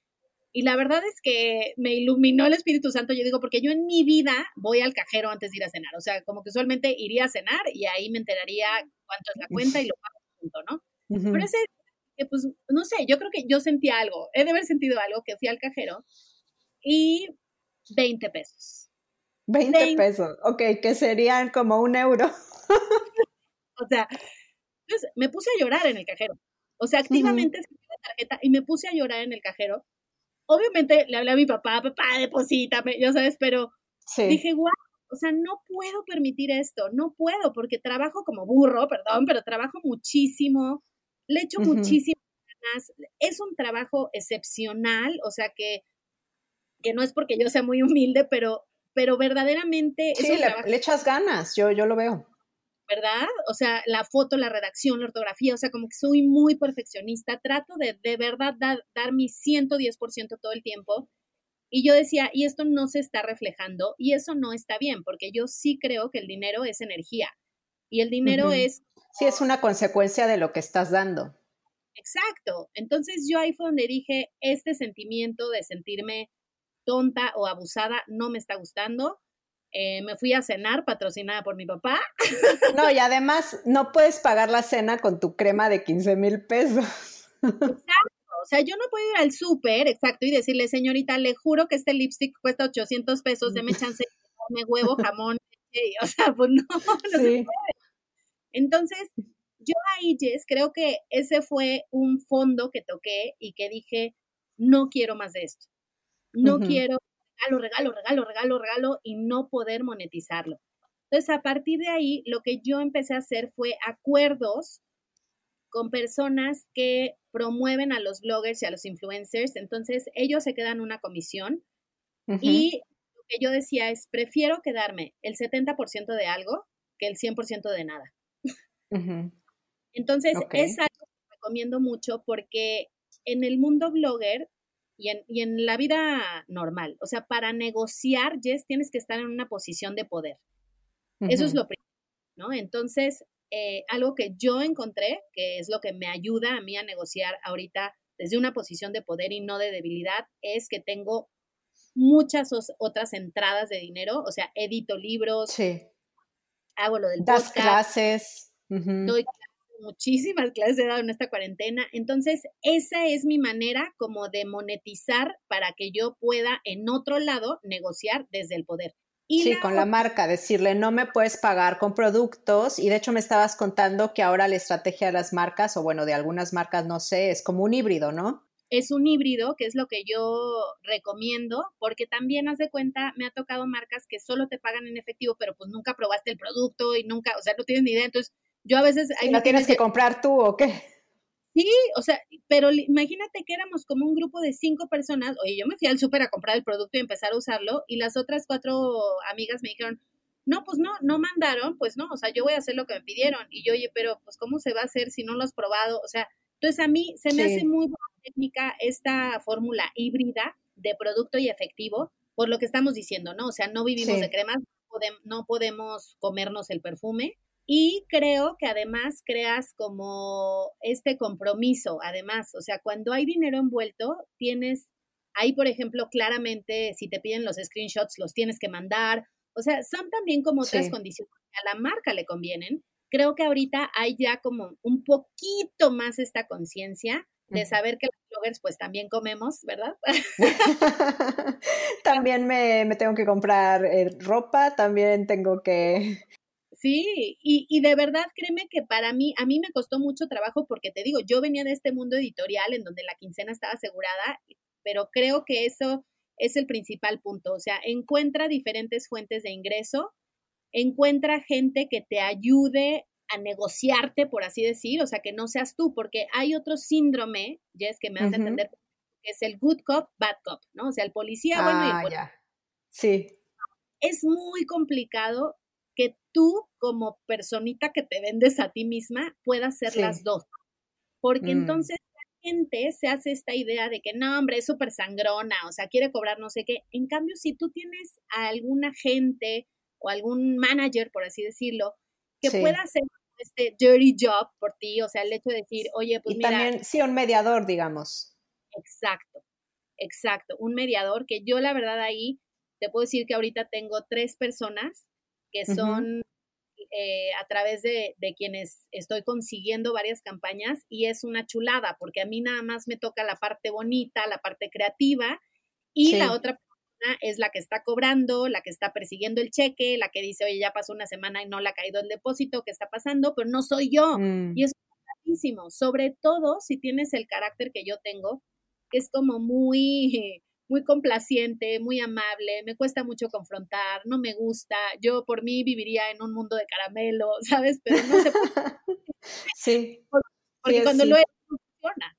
y la verdad es que me iluminó el Espíritu Santo, yo digo, porque yo en mi vida voy al cajero antes de ir a cenar, o sea, como que usualmente iría a cenar y ahí me enteraría cuánto es la cuenta y lo pago junto, ¿no? Pero ese, pues, no sé, yo creo que yo sentí algo, he de haber sentido algo, que fui al cajero y 20 pesos. 20, pesos, ok, que serían como un euro. o sea, entonces me puse a llorar en el cajero. O sea, activamente uh la tarjeta y me puse a llorar en el cajero. Obviamente le hablé a mi papá, papá, deposítame, ya sabes, pero dije, guau, o sea, no puedo permitir esto, no puedo, porque trabajo como burro, perdón, pero trabajo muchísimo, le echo muchísimas ganas, es un trabajo excepcional, o sea que, que no es porque yo sea muy humilde, pero, pero verdaderamente... Sí, le, echas ganas, yo, yo lo veo. ¿Verdad? O sea, la foto, la redacción, la ortografía, o sea, como que soy muy perfeccionista, trato de de verdad dar, dar mi 110% todo el tiempo. Y yo decía, y esto no se está reflejando, y eso no está bien, porque yo sí creo que el dinero es energía. Y el dinero es... Sí, es una consecuencia de lo que estás dando. Exacto. Entonces yo ahí fue donde dije, este sentimiento de sentirme tonta o abusada no me está gustando eh, me fui a cenar patrocinada por mi papá. No, y además no puedes pagar la cena con tu crema de 15 mil pesos. Exacto. O sea, yo no puedo ir al súper, exacto, y decirle, señorita, le juro que este lipstick cuesta 800 pesos, deme chance, me huevo, jamón, o sea, pues no, no se puede. Entonces, yo ahí, Jess, creo que ese fue un fondo que toqué y que dije, no quiero más de esto. No quiero regalo, regalo, regalo, regalo, regalo y no poder monetizarlo. Entonces, a partir de ahí, lo que yo empecé a hacer fue acuerdos con personas que promueven a los bloggers y a los influencers. Entonces, ellos se quedan una comisión y lo que yo decía es, prefiero quedarme el 70% de algo que el 100% de nada. Entonces, es algo que recomiendo mucho porque en el mundo blogger y en, y en la vida normal. O sea, para negociar, Jess, tienes que estar en una posición de poder. Eso es lo primero, ¿no? Entonces, eh, algo que yo encontré, que es lo que me ayuda a mí a negociar ahorita desde una posición de poder y no de debilidad, es que tengo muchas otras entradas de dinero, o sea, edito libros, sí. hago lo del das clases, doy muchísimas clases de dado en esta cuarentena. Entonces, esa es mi manera como de monetizar para que yo pueda en otro lado negociar desde el poder. Y sí, con la marca, decirle, no me puedes pagar con productos. Y de hecho me estabas contando que ahora la estrategia de las marcas, o bueno, de algunas marcas, no sé, es como un híbrido, ¿no? Es un híbrido, que es lo que yo recomiendo, porque también, haz de cuenta, me ha tocado marcas que solo te pagan en efectivo, pero pues nunca probaste el producto y nunca, o sea, no tienes ni idea. Entonces, yo a veces... Ahí ¿La tienes que comprar tú o qué? Sí, o sea, pero imagínate que éramos como un grupo de cinco personas. Oye, yo me fui al súper a comprar el producto y empezar a usarlo y las otras cuatro amigas me dijeron, no, pues no, no mandaron, pues no, o sea, yo voy a hacer lo que me pidieron. Y yo, oye, pero pues ¿cómo se va a hacer si no lo has probado? O sea, entonces a mí se me hace muy buena técnica esta fórmula híbrida de producto y efectivo, por lo que estamos diciendo, ¿no? O sea, no vivimos de cremas, no podemos comernos el perfume, y creo que además creas como este compromiso, además, o sea, cuando hay dinero envuelto, tienes, ahí por ejemplo, claramente, si te piden los screenshots, los tienes que mandar, o sea, son también como otras condiciones que a la marca le convienen. Creo que ahorita hay ya como un poquito más esta conciencia de saber que los bloggers pues también comemos, ¿verdad? también me, me, tengo que comprar eh, ropa, también tengo que Sí, y, y, de verdad créeme que para mí, a mí me costó mucho trabajo porque te digo, yo venía de este mundo editorial en donde la quincena estaba asegurada, pero creo que eso es el principal punto. O sea, encuentra diferentes fuentes de ingreso, encuentra gente que te ayude a negociarte, por así decir, o sea, que no seas tú, porque hay otro síndrome, Jess, que me hace entender que es el good cop, bad cop, ¿no? O sea, el policía bueno y el Ah, policía. ya. Sí, Es muy complicado tú, como personita que te vendes a ti misma, puedas ser Sí. las dos. Porque Mm. entonces la gente se hace esta idea de que no, hombre, es súper sangrona, o sea, quiere cobrar no sé qué. En cambio, si tú tienes a algún agente o algún manager, por así decirlo, que Sí. pueda hacer este dirty job por ti, o sea, el hecho de decir, oye, pues y mira, también, sí, un mediador, digamos. Exacto, exacto. Un mediador que yo la verdad ahí te puedo decir que ahorita tengo tres personas que son eh, a través de, de quienes estoy consiguiendo varias campañas y es una chulada porque a mí nada más me toca la parte bonita, la parte creativa y Sí. la otra persona es la que está cobrando, la que está persiguiendo el cheque, la que dice, oye, ya pasó una semana y no le ha caído el depósito, ¿qué está pasando? Pero no soy yo. Mm, Y es sobre todo si tienes el carácter que yo tengo, que es como muy, muy complaciente, muy amable, me cuesta mucho confrontar, no me gusta, yo por mí viviría en un mundo de caramelo, ¿sabes? Pero no por qué, sí, porque sí, cuando sí. lo no funciona.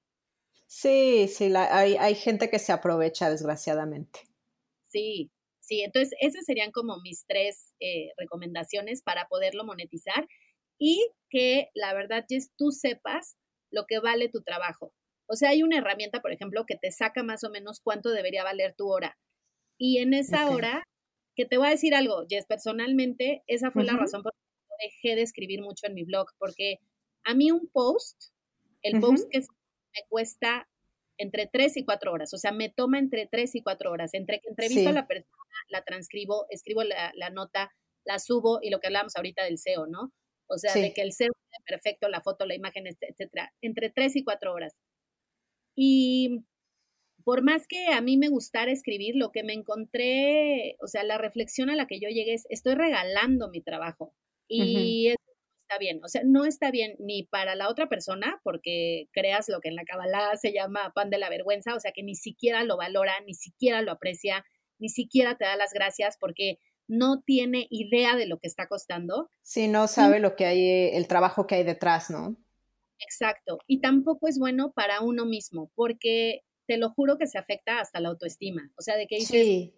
sí, sí, la- hay, hay gente que se aprovecha, desgraciadamente. Sí, sí, entonces esas serían como mis tres eh, recomendaciones para poderlo monetizar y que la verdad, Jess, tú sepas lo que vale tu trabajo. O sea, hay una herramienta, por ejemplo, que te saca más o menos cuánto debería valer tu hora. Y en esa hora, que te voy a decir algo, Jess, personalmente, esa fue la razón por la que dejé de escribir mucho en mi blog, porque a mí un post, el post que me cuesta entre tres y cuatro horas, o sea, me toma entre tres y cuatro horas, entre que entrevisto Sí. a la persona, la transcribo, escribo la, la nota, la subo y lo que hablábamos ahorita del SEO, ¿no? O sea, Sí. de que el SEO esté perfecto, la foto, la imagen, este- etcétera, entre tres y cuatro horas. Y por más que a mí me gustara escribir, lo que me encontré, o sea, la reflexión a la que yo llegué es, estoy regalando mi trabajo. Y eso no está bien, o sea, no está bien ni para la otra persona, porque creas lo que en la Kabbalah se llama pan de la vergüenza, o sea, que ni siquiera lo valora, ni siquiera lo aprecia, ni siquiera te da las gracias porque no tiene idea de lo que está costando. Sí, no sabe lo que hay, el trabajo que hay detrás, ¿no? Exacto. Y tampoco es bueno para uno mismo, porque te lo juro que se afecta hasta la autoestima. O sea, de que dices, Sí,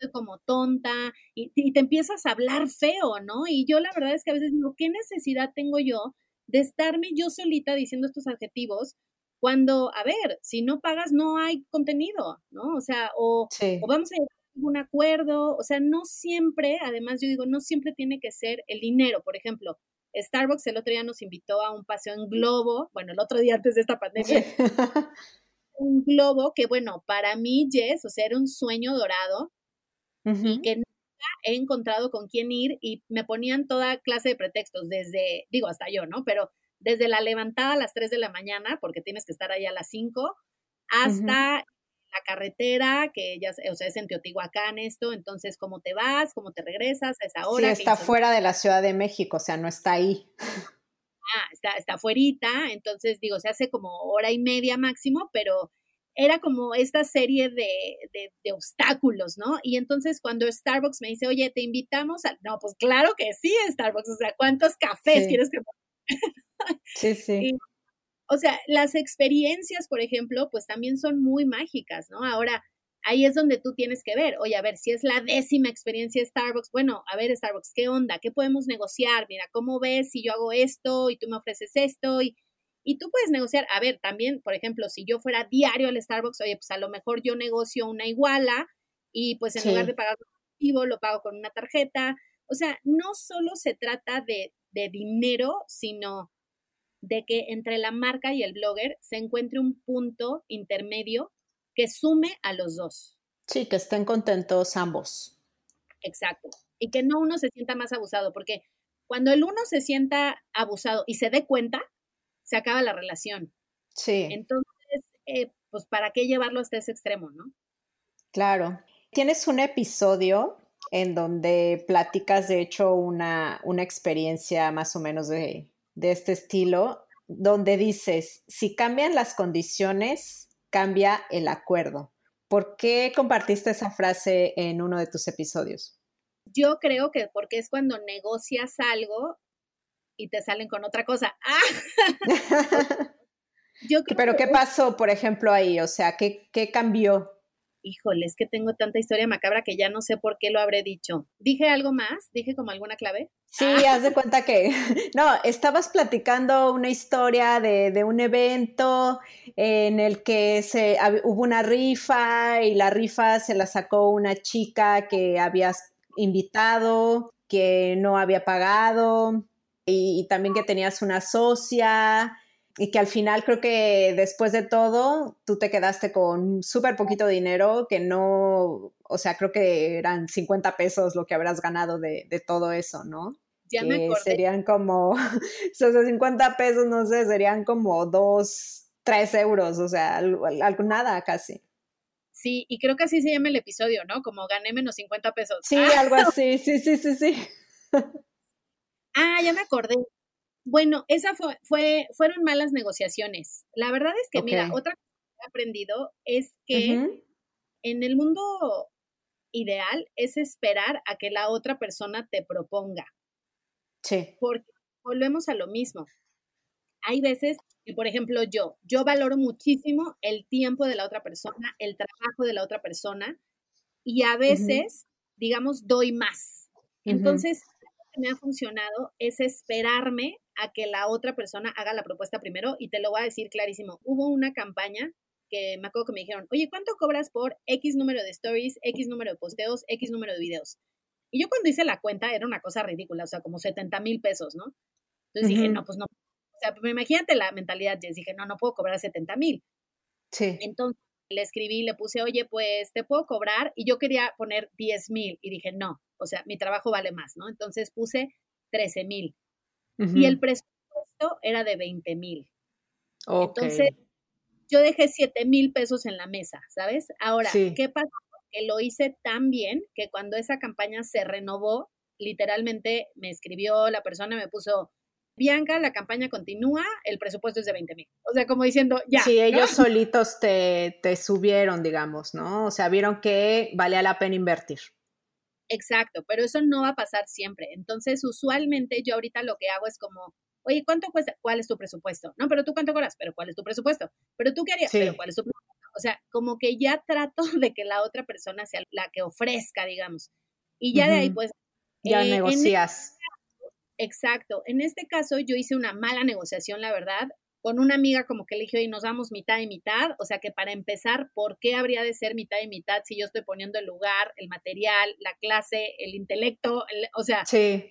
"Estoy como tonta, y, y te empiezas a hablar feo, ¿no? Y yo la verdad es que a veces digo, ¿qué necesidad tengo yo de estarme yo solita diciendo estos adjetivos cuando, a ver, si no pagas no hay contenido, ¿no? O sea, o, sí, o vamos a llegar a algún acuerdo, o sea, no siempre, además yo digo, no siempre tiene que ser el dinero, por ejemplo. Starbucks el otro día nos invitó a un paseo en globo, bueno, el otro día antes de esta pandemia, sí. un globo que, bueno, para mí, Jess, o sea, era un sueño dorado y que nunca he encontrado con quién ir y me ponían toda clase de pretextos, desde, digo, hasta yo, ¿no? Pero desde la levantada a las 3 de la mañana, porque tienes que estar ahí a las 5, hasta la carretera, que ya, o sea, es en Teotihuacán esto, entonces, ¿cómo te vas? ¿Cómo te regresas a esa hora? ¿Qué está fuera de la Ciudad de México, o sea, no está ahí. Ah, está, está afuerita, entonces digo, se hace como hora y media máximo, pero era como esta serie de, de, de obstáculos, ¿no? Y entonces cuando Starbucks me dice, oye, te invitamos a... No, pues claro que sí, Starbucks, o sea, ¿cuántos cafés Sí. quieres que... Sí, sí. Y, o sea, las experiencias, por ejemplo, pues también son muy mágicas, ¿no? Ahora, ahí es donde tú tienes que ver, oye, a ver, si es la décima experiencia de Starbucks, bueno, a ver, Starbucks, ¿qué onda? ¿Qué podemos negociar? Mira, ¿cómo ves si yo hago esto y tú me ofreces esto? Y, y tú puedes negociar, a ver, también, por ejemplo, si yo fuera diario al Starbucks, oye, pues a lo mejor yo negocio una iguala y pues en Sí. lugar de pagar con efectivo, lo pago con una tarjeta. O sea, no solo se trata de, de dinero, sino de que entre la marca y el blogger se encuentre un punto intermedio que sume a los dos. Sí, que estén contentos ambos. Exacto. Y que no uno se sienta más abusado, porque cuando el uno se sienta abusado y se dé cuenta, se acaba la relación. Sí, Entonces, eh, pues, ¿para qué llevarlo hasta ese extremo, no? claro. Tienes un episodio en donde platicas, de hecho, una, una experiencia más o menos de, de este estilo, donde dices, si cambian las condiciones, cambia el acuerdo. ¿Por qué compartiste esa frase en uno de tus episodios? Yo creo que porque es cuando negocias algo y te salen con otra cosa. ¡Ah! Pero ¿qué pasó, por ejemplo, ahí? O sea, ¿qué, qué cambió? Híjole, es que tengo tanta historia macabra que ya no sé por qué lo habré dicho. ¿Dije algo más? ¿Dije como alguna clave? Sí, haz de cuenta que, no, estabas platicando una historia de, de un evento en el que se, hubo una rifa y la rifa se la sacó una chica que habías invitado, que no había pagado y, y también que tenías una socia y que al final creo que después de todo tú te quedaste con súper poquito dinero que no, o sea, creo que eran 50 pesos lo que habrás ganado de, de todo eso, ¿no? Ya me acordé. Serían como, o sea, 50 pesos, no sé, serían como 2, 3 euros, o sea, algo, nada casi. Sí, y creo que así se llama el episodio, ¿no? Como gané menos 50 pesos. Sí, algo así, sí, sí, sí, sí. Ah, ya me acordé. Bueno, esa fue, fue, fueron malas negociaciones. La verdad es que, mira, otra cosa que he aprendido es que en el mundo ideal es esperar a que la otra persona te proponga. Sí. Porque volvemos a lo mismo. Hay veces que, por ejemplo, yo, yo valoro muchísimo el tiempo de la otra persona, el trabajo de la otra persona, y a veces, digamos, doy más. Entonces, lo que me ha funcionado es esperarme a que la otra persona haga la propuesta primero y te lo voy a decir clarísimo. Hubo una campaña que me acuerdo que me dijeron, oye, ¿cuánto cobras por X número de stories, X número de posteos, X número de videos? Y yo cuando hice la cuenta era una cosa ridícula, o sea, como 70 mil pesos, ¿no? Entonces dije, no, pues no. O sea, imagínate la mentalidad, Jess, dije, no, no puedo cobrar 70 mil. Sí. Entonces le escribí, le puse, oye, pues te puedo cobrar, y yo quería poner 10 mil, y dije, no, o sea, mi trabajo vale más, ¿no? Entonces puse 13 mil y el presupuesto era de 20 mil. Entonces, yo dejé 7 mil pesos en la mesa, ¿sabes? Ahora, ¿qué pasó? Que lo hice tan bien que cuando esa campaña se renovó, literalmente me escribió la persona, me puso, Bianca, la campaña continúa, el presupuesto es de 20 mil. O sea, como diciendo, ya. Sí, ellos solitos te, te subieron, digamos, ¿no? O sea, vieron que valía la pena invertir. Exacto, pero eso no va a pasar siempre. Entonces, usualmente yo ahorita lo que hago es como, oye, ¿cuánto cuesta? ¿Cuál es tu presupuesto? No, pero tú cuánto cobras, pero ¿cuál es tu presupuesto? Pero tú qué harías, pero ¿cuál es tu presupuesto? O sea, como que ya trato de que la otra persona sea la que ofrezca, digamos. Y ya de ahí, pues... Ya eh, negocias. exacto. En este caso, yo hice una mala negociación, la verdad con una amiga como que le dije, y nos damos mitad y mitad, o sea que para empezar, ¿por qué habría de ser mitad y mitad si yo estoy poniendo el lugar, el material, la clase, el intelecto, o sea, sí.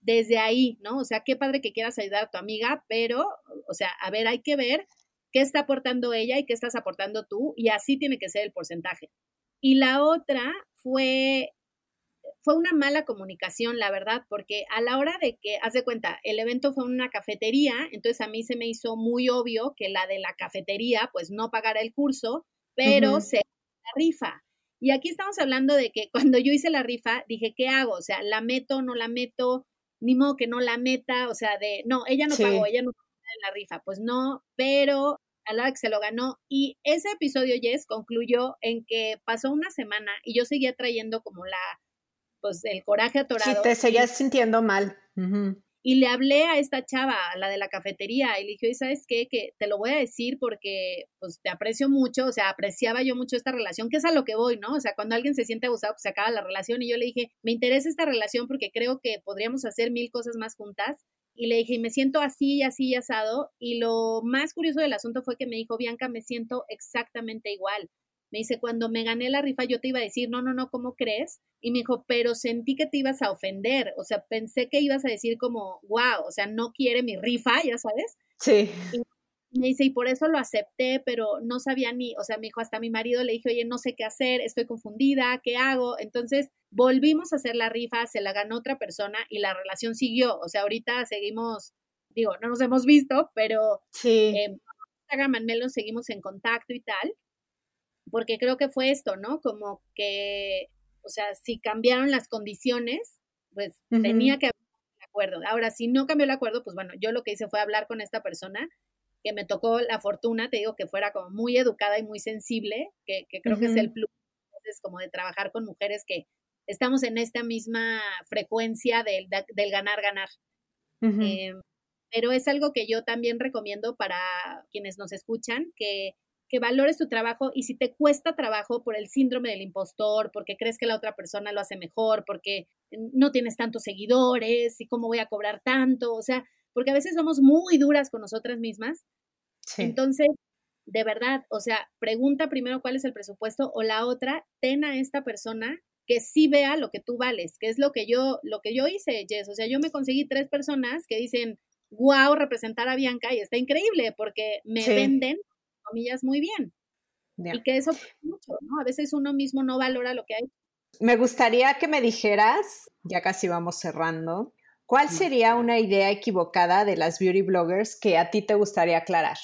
desde ahí, ¿no? O sea, qué padre que quieras ayudar a tu amiga, pero, o sea, a ver, hay que ver qué está aportando ella y qué estás aportando tú, y así tiene que ser el porcentaje. Y la otra fue fue una mala comunicación, la verdad, porque a la hora de que, haz de cuenta, el evento fue en una cafetería, entonces a mí se me hizo muy obvio que la de la cafetería, pues no pagara el curso, pero se la rifa. Y aquí estamos hablando de que cuando yo hice la rifa, dije, ¿qué hago? O sea, ¿la meto, no la meto? Ni modo que no la meta, o sea, de, no, ella no pagó, ella no pagó en la rifa. Pues no, pero a la que se lo ganó. Y ese episodio, Yes, concluyó en que pasó una semana y yo seguía trayendo como la pues el coraje atorado. Sí, te seguías sintiendo mal. Y le hablé a esta chava, a la de la cafetería, y le dije, ¿sabes qué? Que te lo voy a decir porque pues te aprecio mucho, o sea, apreciaba yo mucho esta relación, que es a lo que voy, ¿no? O sea, cuando alguien se siente abusado, pues se acaba la relación. Y yo le dije, me interesa esta relación porque creo que podríamos hacer mil cosas más juntas. Y le dije, me siento así, y así y asado. Y lo más curioso del asunto fue que me dijo, Bianca, me siento exactamente igual. Me dice, cuando me gané la rifa yo te iba a decir, no, no, no, ¿cómo crees? Y me dijo, pero sentí que te ibas a ofender, o sea, pensé que ibas a decir como, wow, o sea, no quiere mi rifa, ya sabes. Sí. Y me dice, y por eso lo acepté, pero no sabía ni, o sea, me dijo, hasta mi marido le dije, oye, no sé qué hacer, estoy confundida, ¿qué hago? Entonces, volvimos a hacer la rifa, se la ganó otra persona y la relación siguió, o sea, ahorita seguimos, digo, no nos hemos visto, pero sí. eh, Instagram seguimos en contacto y tal porque creo que fue esto, ¿no? Como que, o sea, si cambiaron las condiciones, pues tenía que haber un acuerdo. Ahora, si no cambió el acuerdo, pues bueno, yo lo que hice fue hablar con esta persona que me tocó la fortuna, te digo que fuera como muy educada y muy sensible, que, creo que es el plus, es como de trabajar con mujeres que estamos en esta misma frecuencia del, del ganar, ganar. pero es algo que yo también recomiendo para quienes nos escuchan, que, que valores tu trabajo y si te cuesta trabajo por el síndrome del impostor, porque crees que la otra persona lo hace mejor, porque no tienes tantos seguidores y cómo voy a cobrar tanto, o sea, porque a veces somos muy duras con nosotras mismas. Entonces, de verdad, o sea, pregunta primero cuál es el presupuesto o la otra, ten a esta persona que sí vea lo que tú vales, que es lo que yo, lo que yo hice, Jess. O sea, yo me conseguí tres personas que dicen, wow, representar a Bianca y está increíble porque me venden, comillas, muy bien. Y que eso mucho, ¿no? A veces uno mismo no valora lo que hay. Me gustaría que me dijeras, ya casi vamos cerrando, ¿cuál sería una idea equivocada de las beauty bloggers que a ti te gustaría aclarar?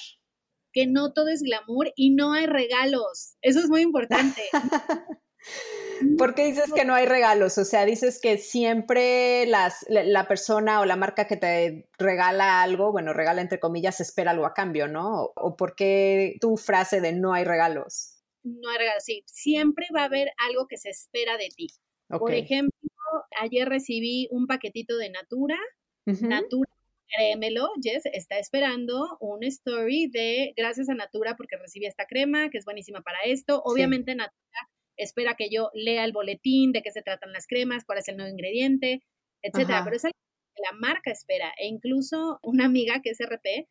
Que no todo es glamour y no hay regalos. Eso es muy importante. ¿Por qué dices que no hay regalos? O sea, dices que siempre las, la persona o la marca que te regala algo, bueno, regala entre comillas, espera algo a cambio, ¿no? ¿O por qué tu frase de no hay regalos? No hay regalos, sí. Siempre va a haber algo que se espera de ti. Por ejemplo, ayer recibí un paquetito de Natura. Natura créemelo, Jess, está esperando un story de gracias a Natura porque recibí esta crema que es buenísima para esto. Obviamente Natura espera que yo lea el boletín de qué se tratan las cremas, cuál es el nuevo ingrediente, etcétera. Pero es algo que la marca espera. E incluso una amiga que es RP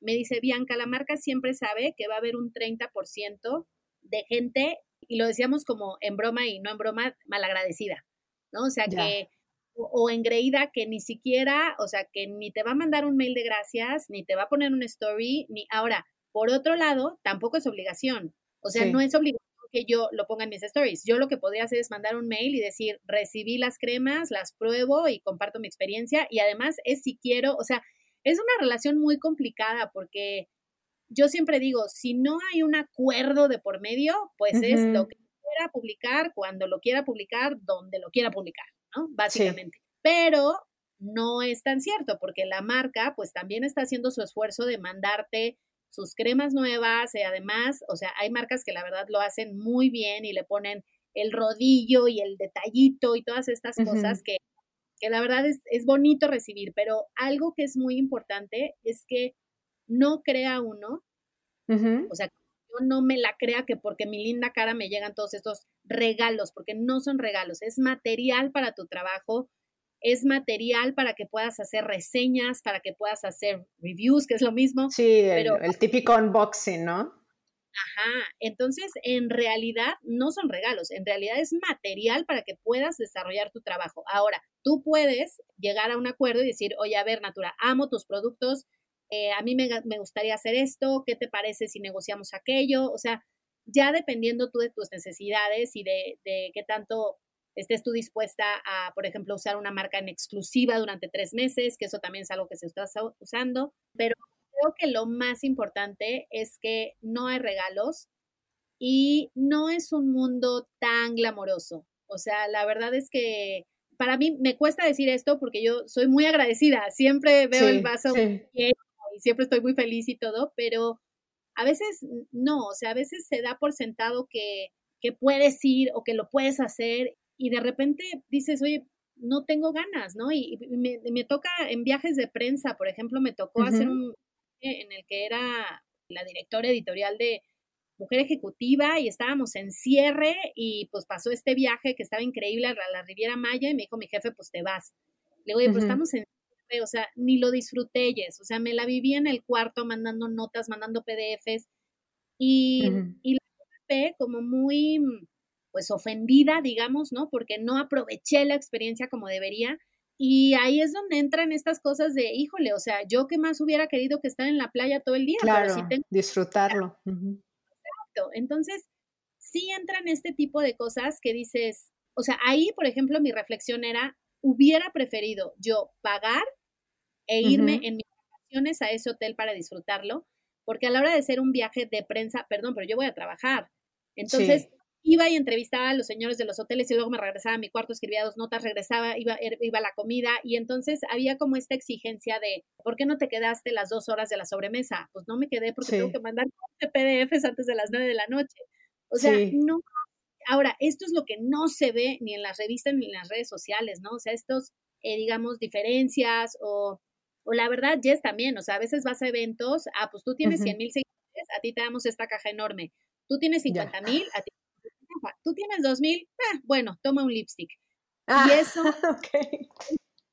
me dice, Bianca, la marca siempre sabe que va a haber un 30% de gente, y lo decíamos como en broma y no en broma, malagradecida, ¿no? O sea, que o, engreída que ni siquiera, o sea, que ni te va a mandar un mail de gracias, ni te va a poner un story, ni ahora, por otro lado, tampoco es obligación. O sea, no es obligación que yo lo ponga en mis stories. Yo lo que podría hacer es mandar un mail y decir, recibí las cremas, las pruebo y comparto mi experiencia. Y además es si quiero, o sea, es una relación muy complicada porque yo siempre digo, si no hay un acuerdo de por medio, pues es lo que quiera publicar, cuando lo quiera publicar, donde lo quiera publicar, ¿no? Básicamente. Pero no es tan cierto porque la marca pues también está haciendo su esfuerzo de mandarte sus cremas nuevas y además, o sea, hay marcas que la verdad lo hacen muy bien y le ponen el rodillo y el detallito y todas estas cosas que, que, la verdad es, es bonito recibir, pero algo que es muy importante es que no crea uno, o sea, yo no me la crea que porque mi linda cara me llegan todos estos regalos, porque no son regalos, es material para tu trabajo, es material para que puedas hacer reseñas, para que puedas hacer reviews, que es lo mismo. Sí, pero, el, típico unboxing, ¿no? Ajá, entonces en realidad no son regalos, en realidad es material para que puedas desarrollar tu trabajo. Ahora, tú puedes llegar a un acuerdo y decir, oye, a ver, Natura, amo tus productos, eh, a mí me, me gustaría hacer esto, ¿qué te parece si negociamos aquello? O sea, ya dependiendo tú de tus necesidades y de, de qué tanto estés tú dispuesta a, por ejemplo, usar una marca en exclusiva durante tres meses, que eso también es algo que se está usando, pero creo que lo más importante es que no hay regalos y no es un mundo tan glamoroso. O sea, la verdad es que para mí me cuesta decir esto porque yo soy muy agradecida, siempre veo el vaso y siempre estoy muy feliz y todo, pero a veces no, o sea, a veces se da por sentado que, que puedes ir o que lo puedes hacer y de repente dices, oye, no tengo ganas, ¿no? Y, me, toca en viajes de prensa, por ejemplo, me tocó hacer un en el que era la directora editorial de Mujer Ejecutiva y estábamos en cierre y pues pasó este viaje que estaba increíble a la Riviera Maya y me dijo mi jefe, pues te vas. Le digo, oye, pues estamos en cierre, o sea, ni lo disfruté, o sea, me la viví en el cuarto mandando notas, mandando PDFs y, y la ve como muy pues ofendida, digamos, ¿no? Porque no aproveché la experiencia como debería. Y ahí es donde entran estas cosas de, híjole, o sea, yo que más hubiera querido que estar en la playa todo el día. Claro, disfrutarlo. Exacto. Entonces, sí entran este tipo de cosas que dices, o sea, ahí, por ejemplo, mi reflexión era, hubiera preferido yo pagar e irme en mis vacaciones a ese hotel para disfrutarlo, porque a la hora de hacer un viaje de prensa, perdón, pero yo voy a trabajar. Entonces, iba y entrevistaba a los señores de los hoteles y luego me regresaba a mi cuarto, escribía dos notas, regresaba, iba, er, iba a la comida y entonces había como esta exigencia de, ¿por qué no te quedaste las dos horas de la sobremesa? Pues no me quedé porque tengo que mandar PDFs antes de las nueve de la noche. O sea, no. Ahora, esto es lo que no se ve ni en las revistas ni en las redes sociales, ¿no? O sea, estos, eh, digamos, diferencias o O la verdad, Jess también, o sea, a veces vas a eventos, ah, pues tú tienes 100 mil seguidores, a ti te damos esta caja enorme. Tú tienes 50 mil, a ti tú tienes 2 mil, ah, bueno, toma un lipstick. y ah, eso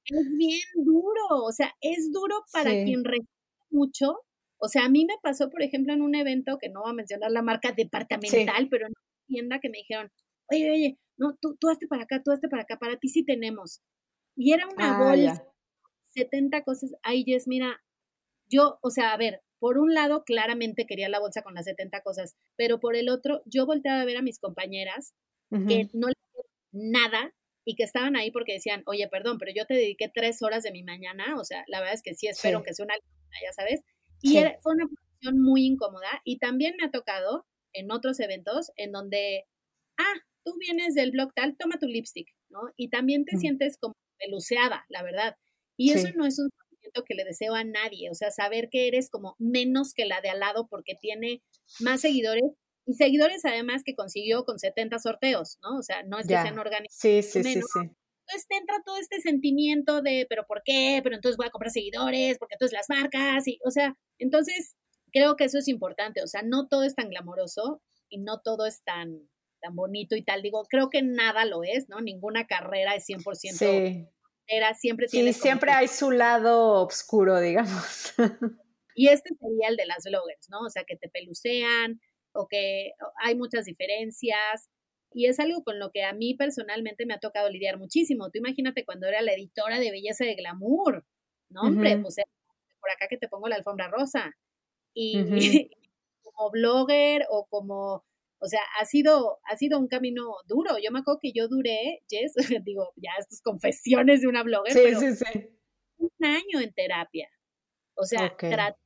es bien duro, o sea, es duro para quien recibe mucho. O sea, a mí me pasó, por ejemplo, en un evento, que no voy a mencionar la marca departamental, pero en una tienda que me dijeron, oye, oye, no, tú, tú hazte para acá, tú hazte para acá, para ti sí tenemos. Y era una ah, bolsa, 70 cosas. Ay, Jess, mira, yo, o sea, a ver, por un lado, claramente quería la bolsa con las 70 cosas, pero por el otro, yo volteaba a ver a mis compañeras que no le nada y que estaban ahí porque decían, oye, perdón, pero yo te dediqué tres horas de mi mañana, o sea, la verdad es que sí espero que sea una, ya sabes, y fue una posición muy incómoda y también me ha tocado en otros eventos en donde, ah, tú vienes del blog tal, toma tu lipstick, ¿no? Y también te sientes como peluceada, la verdad. Y eso no es un que le deseo a nadie, o sea, saber que eres como menos que la de al lado porque tiene más seguidores y seguidores además que consiguió con 70 sorteos, ¿no? O sea, no es que sean organizados. Sí, sí, sí, sí. Entonces te entra todo este sentimiento de, pero ¿por qué? Pero entonces voy a comprar seguidores, porque entonces las marcas, y, o sea, entonces creo que eso es importante, o sea, no todo es tan glamoroso y no todo es tan, tan bonito y tal. Digo, creo que nada lo es, ¿no? Ninguna carrera es 100% sí. Era, siempre tiene... Sí, siempre hay su lado oscuro, digamos. Y este sería el de las bloggers, ¿no? O sea, que te pelucean o que hay muchas diferencias. Y es algo con lo que a mí personalmente me ha tocado lidiar muchísimo. Tú imagínate cuando era la editora de Belleza de Glamour, ¿no? Hombre, pues por acá que te pongo la alfombra rosa. Y, como blogger o como o sea, ha sido, ha sido un camino duro. Yo me acuerdo que yo duré, Jess, digo, ya estas confesiones de una blogger, pero un año en terapia. O sea, tratando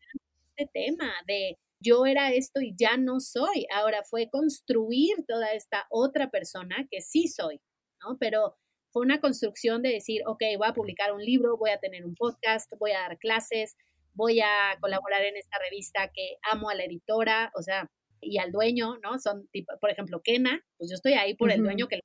este tema de yo era esto y ya no soy. Ahora fue construir toda esta otra persona que sí soy, ¿no? Pero fue una construcción de decir, ok, voy a publicar un libro, voy a tener un podcast, voy a dar clases, voy a colaborar en esta revista que amo a la editora, o sea, y al dueño, ¿no? Son, tipo, por ejemplo, Kena, pues yo estoy ahí por el dueño que la,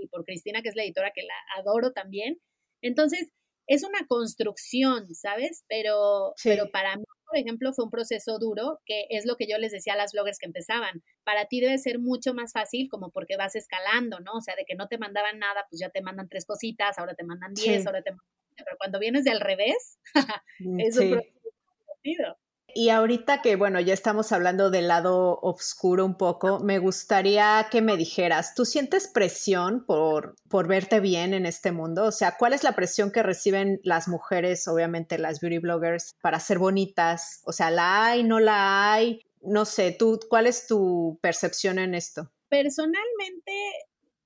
y por Cristina, que es la editora que la adoro también. Entonces, es una construcción, ¿sabes? Pero, pero para mí, por ejemplo, fue un proceso duro, que es lo que yo les decía a las bloggers que empezaban. Para ti debe ser mucho más fácil como porque vas escalando, ¿no? O sea, de que no te mandaban nada, pues ya te mandan tres cositas, ahora te mandan diez, ahora te mandan... Pero cuando vienes de al revés, mm, es un proceso divertido. Y ahorita que, bueno, ya estamos hablando del lado oscuro un poco, me gustaría que me dijeras, ¿tú sientes presión por, por verte bien en este mundo? O sea, ¿cuál es la presión que reciben las mujeres, obviamente las beauty bloggers, para ser bonitas? O sea, ¿la hay, no la hay? No sé, ¿tú, ¿cuál es tu percepción en esto? Personalmente,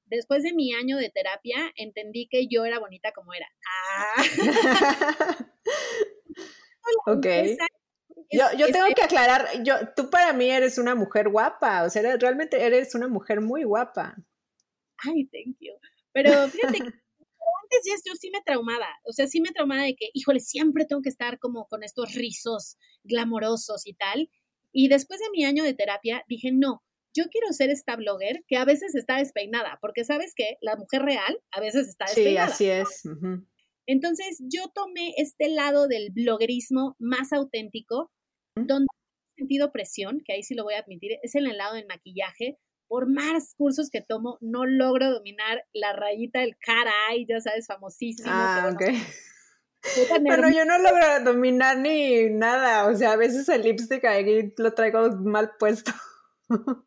después de mi año de terapia, entendí que yo era bonita como era. Ah. ok. Yo, yo tengo que aclarar, yo, tú para mí eres una mujer guapa, o sea, realmente eres una mujer muy guapa. Ay, thank you. Pero fíjate que antes yo sí me traumaba, o sea, sí me traumaba de que, híjole, siempre tengo que estar como con estos rizos glamorosos y tal. Y después de mi año de terapia dije, no, yo quiero ser esta blogger que a veces está despeinada, porque sabes que la mujer real a veces está despeinada. Sí, así es. Entonces yo tomé este lado del bloguerismo más auténtico, donde he sentido presión, que ahí sí lo voy a admitir, es en el lado del maquillaje. Por más cursos que tomo, no logro dominar la rayita del cara y ya sabes, famosísimo. Ah, ok. Bueno, yo no logro dominar ni nada, o sea, a veces el lipstick ahí lo traigo mal puesto.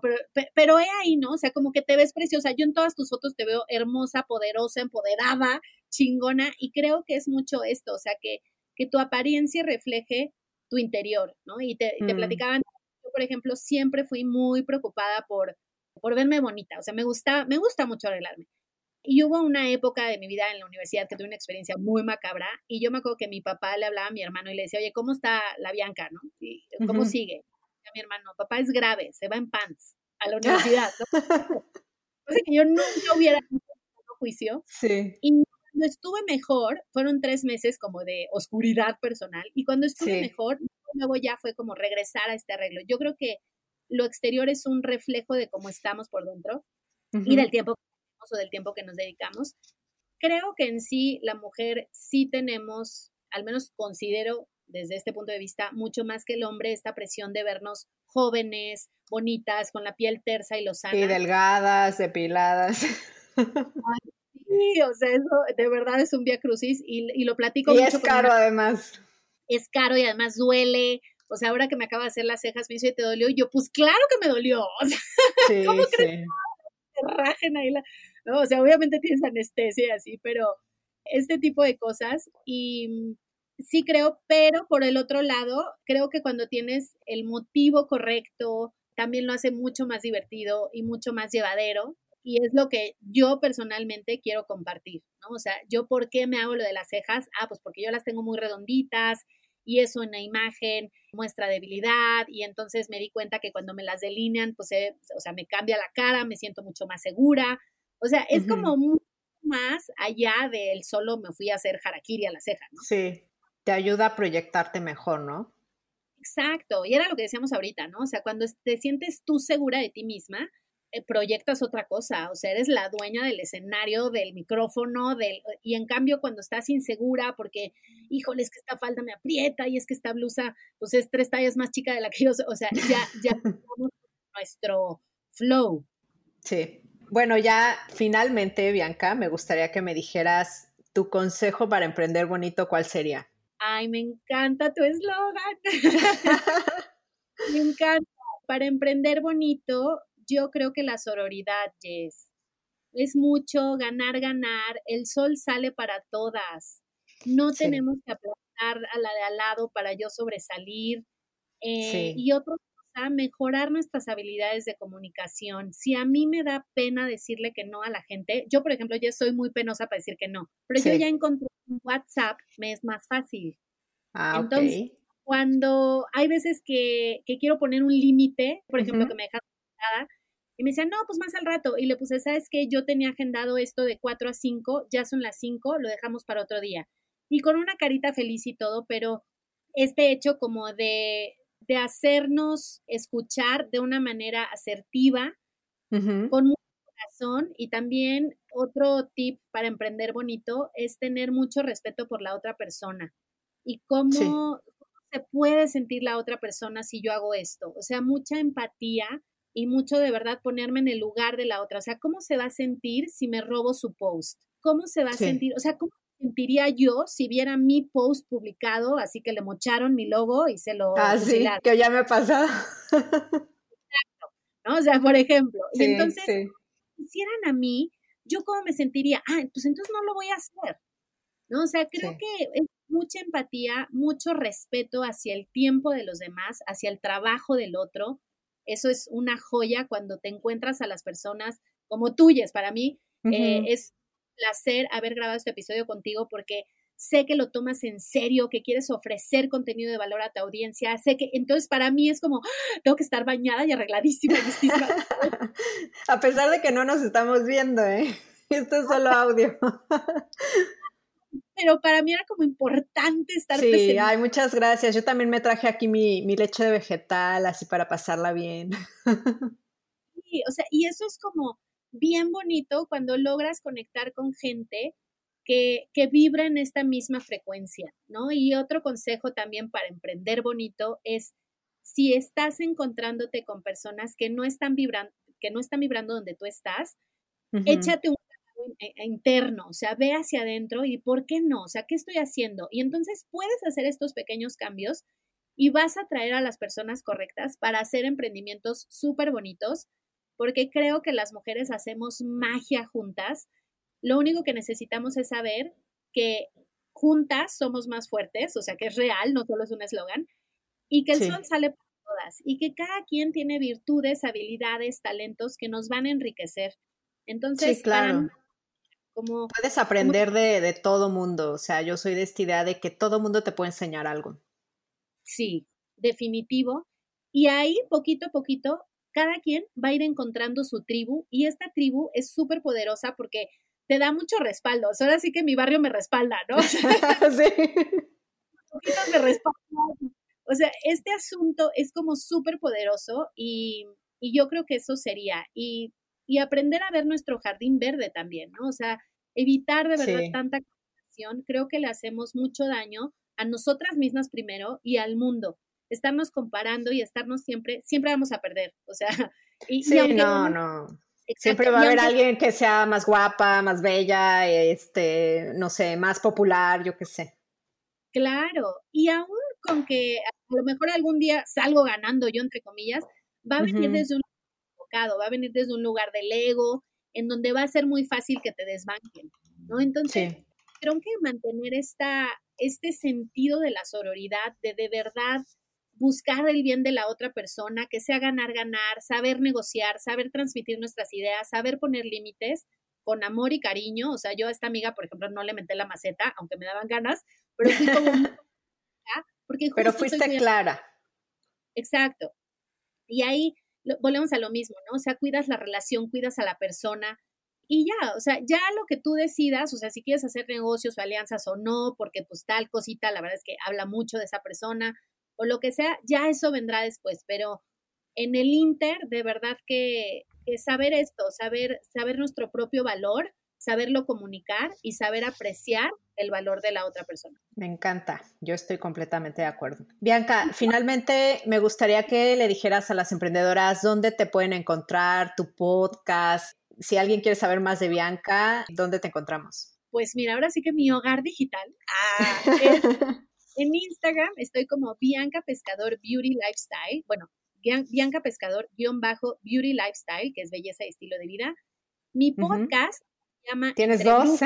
pero, pero he ahí, ¿no? O sea, como que te ves preciosa. Yo en todas tus fotos te veo hermosa, poderosa, empoderada, chingona, y creo que es mucho esto, o sea, que, que tu apariencia refleje tu interior, ¿no? Y te, te mm. platicaban, yo, por ejemplo, siempre fui muy preocupada por, por verme bonita, o sea, me gusta, me gusta mucho arreglarme. Y hubo una época de mi vida en la universidad que tuve una experiencia muy macabra y yo me acuerdo que mi papá le hablaba a mi hermano y le decía, oye, ¿cómo está la Bianca, no? Y, ¿Cómo sigue? a mi hermano, papá es grave, se va en pants a la universidad. o sea que yo nunca hubiera tenido juicio. Sí. Y cuando estuve mejor, fueron tres meses como de oscuridad personal. Y cuando estuve mejor, luego ya fue como regresar a este arreglo. Yo creo que lo exterior es un reflejo de cómo estamos por dentro y del tiempo que tenemos o del tiempo que nos dedicamos. Creo que en sí la mujer sí tenemos al menos considero desde este punto de vista, mucho más que el hombre, esta presión de vernos jóvenes, bonitas, con la piel tersa y lozana. Y delgadas, depiladas. sí, o sea, eso de verdad es un vía crucis y, lo platico. Y es caro además. Es caro y además duele. O sea, ahora que me acaba de hacer las cejas, me dice, ¿te dolió? Y yo, pues claro que me dolió. O sea, ¿cómo crees que rajen ahí la... No, o sea, obviamente tienes anestesia y así, pero este tipo de cosas. Y sí creo, pero por el otro lado, creo que cuando tienes el motivo correcto, también lo hace mucho más divertido y mucho más llevadero. Y es lo que yo personalmente quiero compartir, ¿no? O sea, yo por qué me hago lo de las cejas? Ah, pues porque yo las tengo muy redonditas y eso en la imagen muestra debilidad y entonces me di cuenta que cuando me las delinean, pues, o sea, me cambia la cara, me siento mucho más segura. O sea, es como mucho más allá del solo me fui a hacer harakiri a la ceja, ¿no? Sí te ayuda a proyectarte mejor, ¿no? Exacto, y era lo que decíamos ahorita, ¿no? O sea, cuando te sientes tú segura de ti misma, proyectas otra cosa, o sea, eres la dueña del escenario, del micrófono, del, y en cambio cuando estás insegura porque, híjole, es que esta falda me aprieta y es que esta blusa, pues es tres tallas más chica de la que yo, o sea, ya, ya nuestro flow. Sí. Bueno, ya finalmente, Bianca, me gustaría que me dijeras tu consejo para emprender bonito, ¿cuál sería? ay, me encanta tu eslogan. me encanta. Para emprender bonito, yo creo que la sororidad, Jess, es mucho ganar, ganar. El sol sale para todas. No tenemos que aplastar a la de al lado para yo sobresalir. Eh, y otra cosa, mejorar nuestras habilidades de comunicación. Si a mí me da pena decirle que no a la gente, yo por ejemplo ya soy muy penosa para decir que no, pero yo ya encontré WhatsApp me es más fácil. Ah, Entonces, cuando hay veces que, quiero poner un límite, por ejemplo, que me dejas y me decían, no, pues más al rato. Y le puse, ¿sabes qué? Yo tenía agendado esto de 4 a 5, ya son las 5, lo dejamos para otro ddía. Y con una carita feliz y todo, pero este hecho como de, de hacernos escuchar de una manera asertiva, con mucho corazón y también otro tip para emprender bonito es tener mucho respeto por la otra persona y cómo, se puede sentir la otra persona si yo hago esto. O sea, mucha empatía y mucho de verdad ponerme en el lugar de la otra. O sea, ¿cómo se va a sentir si me robo su post? ¿Cómo se va a sentir? O sea, ¿cómo sentiría yo si viera mi post publicado, así que le mocharon mi logo y se lo... Ah, sí, que ya me ha pasado. Exacto. ¿no? O sea, por ejemplo. y entonces, si hicieran a mí, ¿yo cómo me sentiría? Ah, pues entonces no lo voy a hacer. ¿No? O sea, creo que es mucha empatía, mucho respeto hacia el tiempo de los demás, hacia el trabajo del otro. Eso es una joya cuando te encuentras a las personas como tuyas. Para mí eh, es placer haber grabado este episodio contigo porque sé que lo tomas en serio, que quieres ofrecer contenido de valor a tu audiencia, sé que entonces para mí es como, ¡ah! tengo que estar bañada y arregladísima, a pesar de que no nos estamos viendo, ¿eh? Esto es solo audio. pero para mí era como importante estar sí, presente. Sí, ay, muchas gracias. Yo también me traje aquí mi, mi leche de vegetal, así para pasarla bien. Sí, o sea, y eso es como bien bonito cuando logras conectar con gente que, que vibra en esta misma frecuencia, ¿no? Y otro consejo también para emprender bonito es si estás encontrándote con personas que no están vibrando, que no están vibrando donde tú estás, échate un e, e interno, o sea, ve hacia adentro y ¿por qué no? O sea, ¿qué estoy haciendo? Y entonces puedes hacer estos pequeños cambios y vas a traer a las personas correctas para hacer emprendimientos súper bonitos, porque creo que las mujeres hacemos magia juntas. Lo único que necesitamos es saber que juntas somos más fuertes, o sea, que es real, no solo es un eslogan, y que el sol sale para todas, y que cada quien tiene virtudes, habilidades, talentos que nos van a enriquecer. Entonces, claro. Puedes aprender de, de, todo mundo, o sea, yo soy de esta idea de que todo mundo te puede enseñar algo. Sí, definitivo. Y ahí, poquito a poquito, cada quien va a ir encontrando su tribu y esta tribu es súper poderosa porque te da mucho respaldo. ahora sí que mi barrio me respalda, ¿no? sí. me respalda. O sea, este asunto es como súper poderoso y, y yo creo que eso sería. Y y aprender a ver nuestro jardín verde también, ¿no? O sea, evitar de verdad tanta contaminación, creo que le hacemos mucho daño a nosotras mismas primero y al mundo. Estarnos comparando y estarnos siempre, siempre vamos a perder. O sea, y, sí, no, no. Siempre va a haber alguien que sea más guapa, más bella, este, no sé, más popular, yo qué sé. Claro, y aún con que a lo mejor algún día salgo ganando yo, entre comillas, va a venir desde un va a venir desde un lugar del ego, en donde va a ser muy fácil que te desbanquen, ¿no? Entonces, creo que mantener esta, este sentido de la sororidad, de de verdad buscar el bien de la otra persona, que sea ganar, ganar, saber negociar, saber transmitir nuestras ideas, saber poner límites con amor y cariño. O sea, yo a esta amiga, por ejemplo, no le metí la maceta, aunque me daban ganas, pero fui como... porque pero fuiste clara. Exacto. Y ahí volvemos a lo mismo, ¿no? O sea, cuidas la relación, cuidas a la persona, y ya, o sea, ya lo que tú decidas, o sea, si quieres hacer negocios o alianzas o no, porque pues tal cosita, la verdad es que habla mucho de esa persona, o lo que sea, ya eso vendrá después, pero en el Inter, de verdad que, saber esto, saber, saber nuestro propio valor, saberlo comunicar y saber apreciar el valor de la otra persona. Me encanta, yo estoy completamente de acuerdo. Bianca, finalmente me gustaría que le dijeras a las emprendedoras dónde te pueden encontrar, tu podcast, si alguien quiere saber más de Bianca, ¿dónde te encontramos? Pues mira, ahora sí que mi hogar digital ah, En Instagram estoy como Bianca Pescador Beauty Lifestyle. Bueno, Bianca Pescador guion bajo Beauty Lifestyle, que es belleza y estilo de vida. Mi podcast llama... ¿Tienes dos?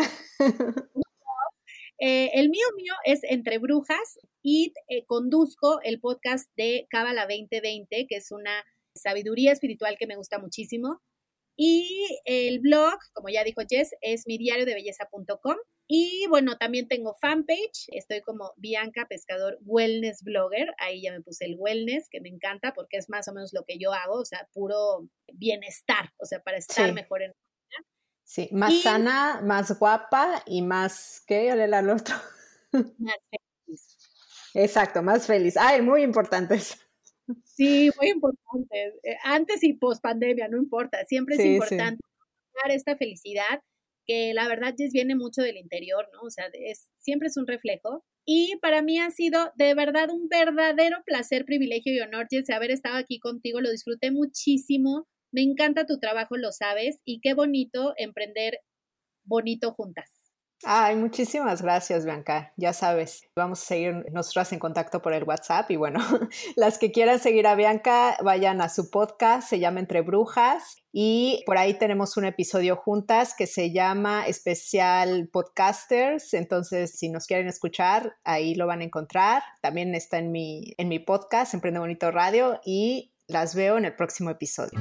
Eh, el mío mío es Entre Brujas y eh, conduzco el podcast de Cábala 2020, que es una sabiduría espiritual que me gusta muchísimo. Y el blog, como ya dijo Jess, es mi diario de belleza.com. Y bueno, también tengo fanpage, estoy como Bianca Pescador Wellness Blogger, ahí ya me puse el wellness, que me encanta porque es más o menos lo que yo hago, o sea, puro bienestar, o sea, para estar mejor en Sí, más sana, más guapa y más, ¿qué? al otro. Más feliz. Exacto, más feliz. Ay, muy importantes. Sí, muy importantes. Eh, antes y post pandemia, no importa, siempre es importante dar esta felicidad que la verdad ya viene mucho del interior, ¿no? O sea, es, siempre es un reflejo. Y para mí ha sido de verdad un verdadero placer, privilegio y honor, Jess, haber estado aquí contigo. Lo disfruté muchísimo. Me encanta tu trabajo, lo sabes. Y qué bonito emprender bonito juntas. Ay, muchísimas gracias, Bianca. Ya sabes, vamos a seguir nosotras en contacto por el WhatsApp y bueno, las que quieran seguir a Bianca, vayan a su podcast, se llama Entre Brujas y por ahí tenemos un episodio juntas que se llama Especial Podcasters, entonces si nos quieren escuchar, ahí lo van a encontrar. También está en mi, en mi podcast, Emprende Bonito Radio y las veo en el próximo episodio.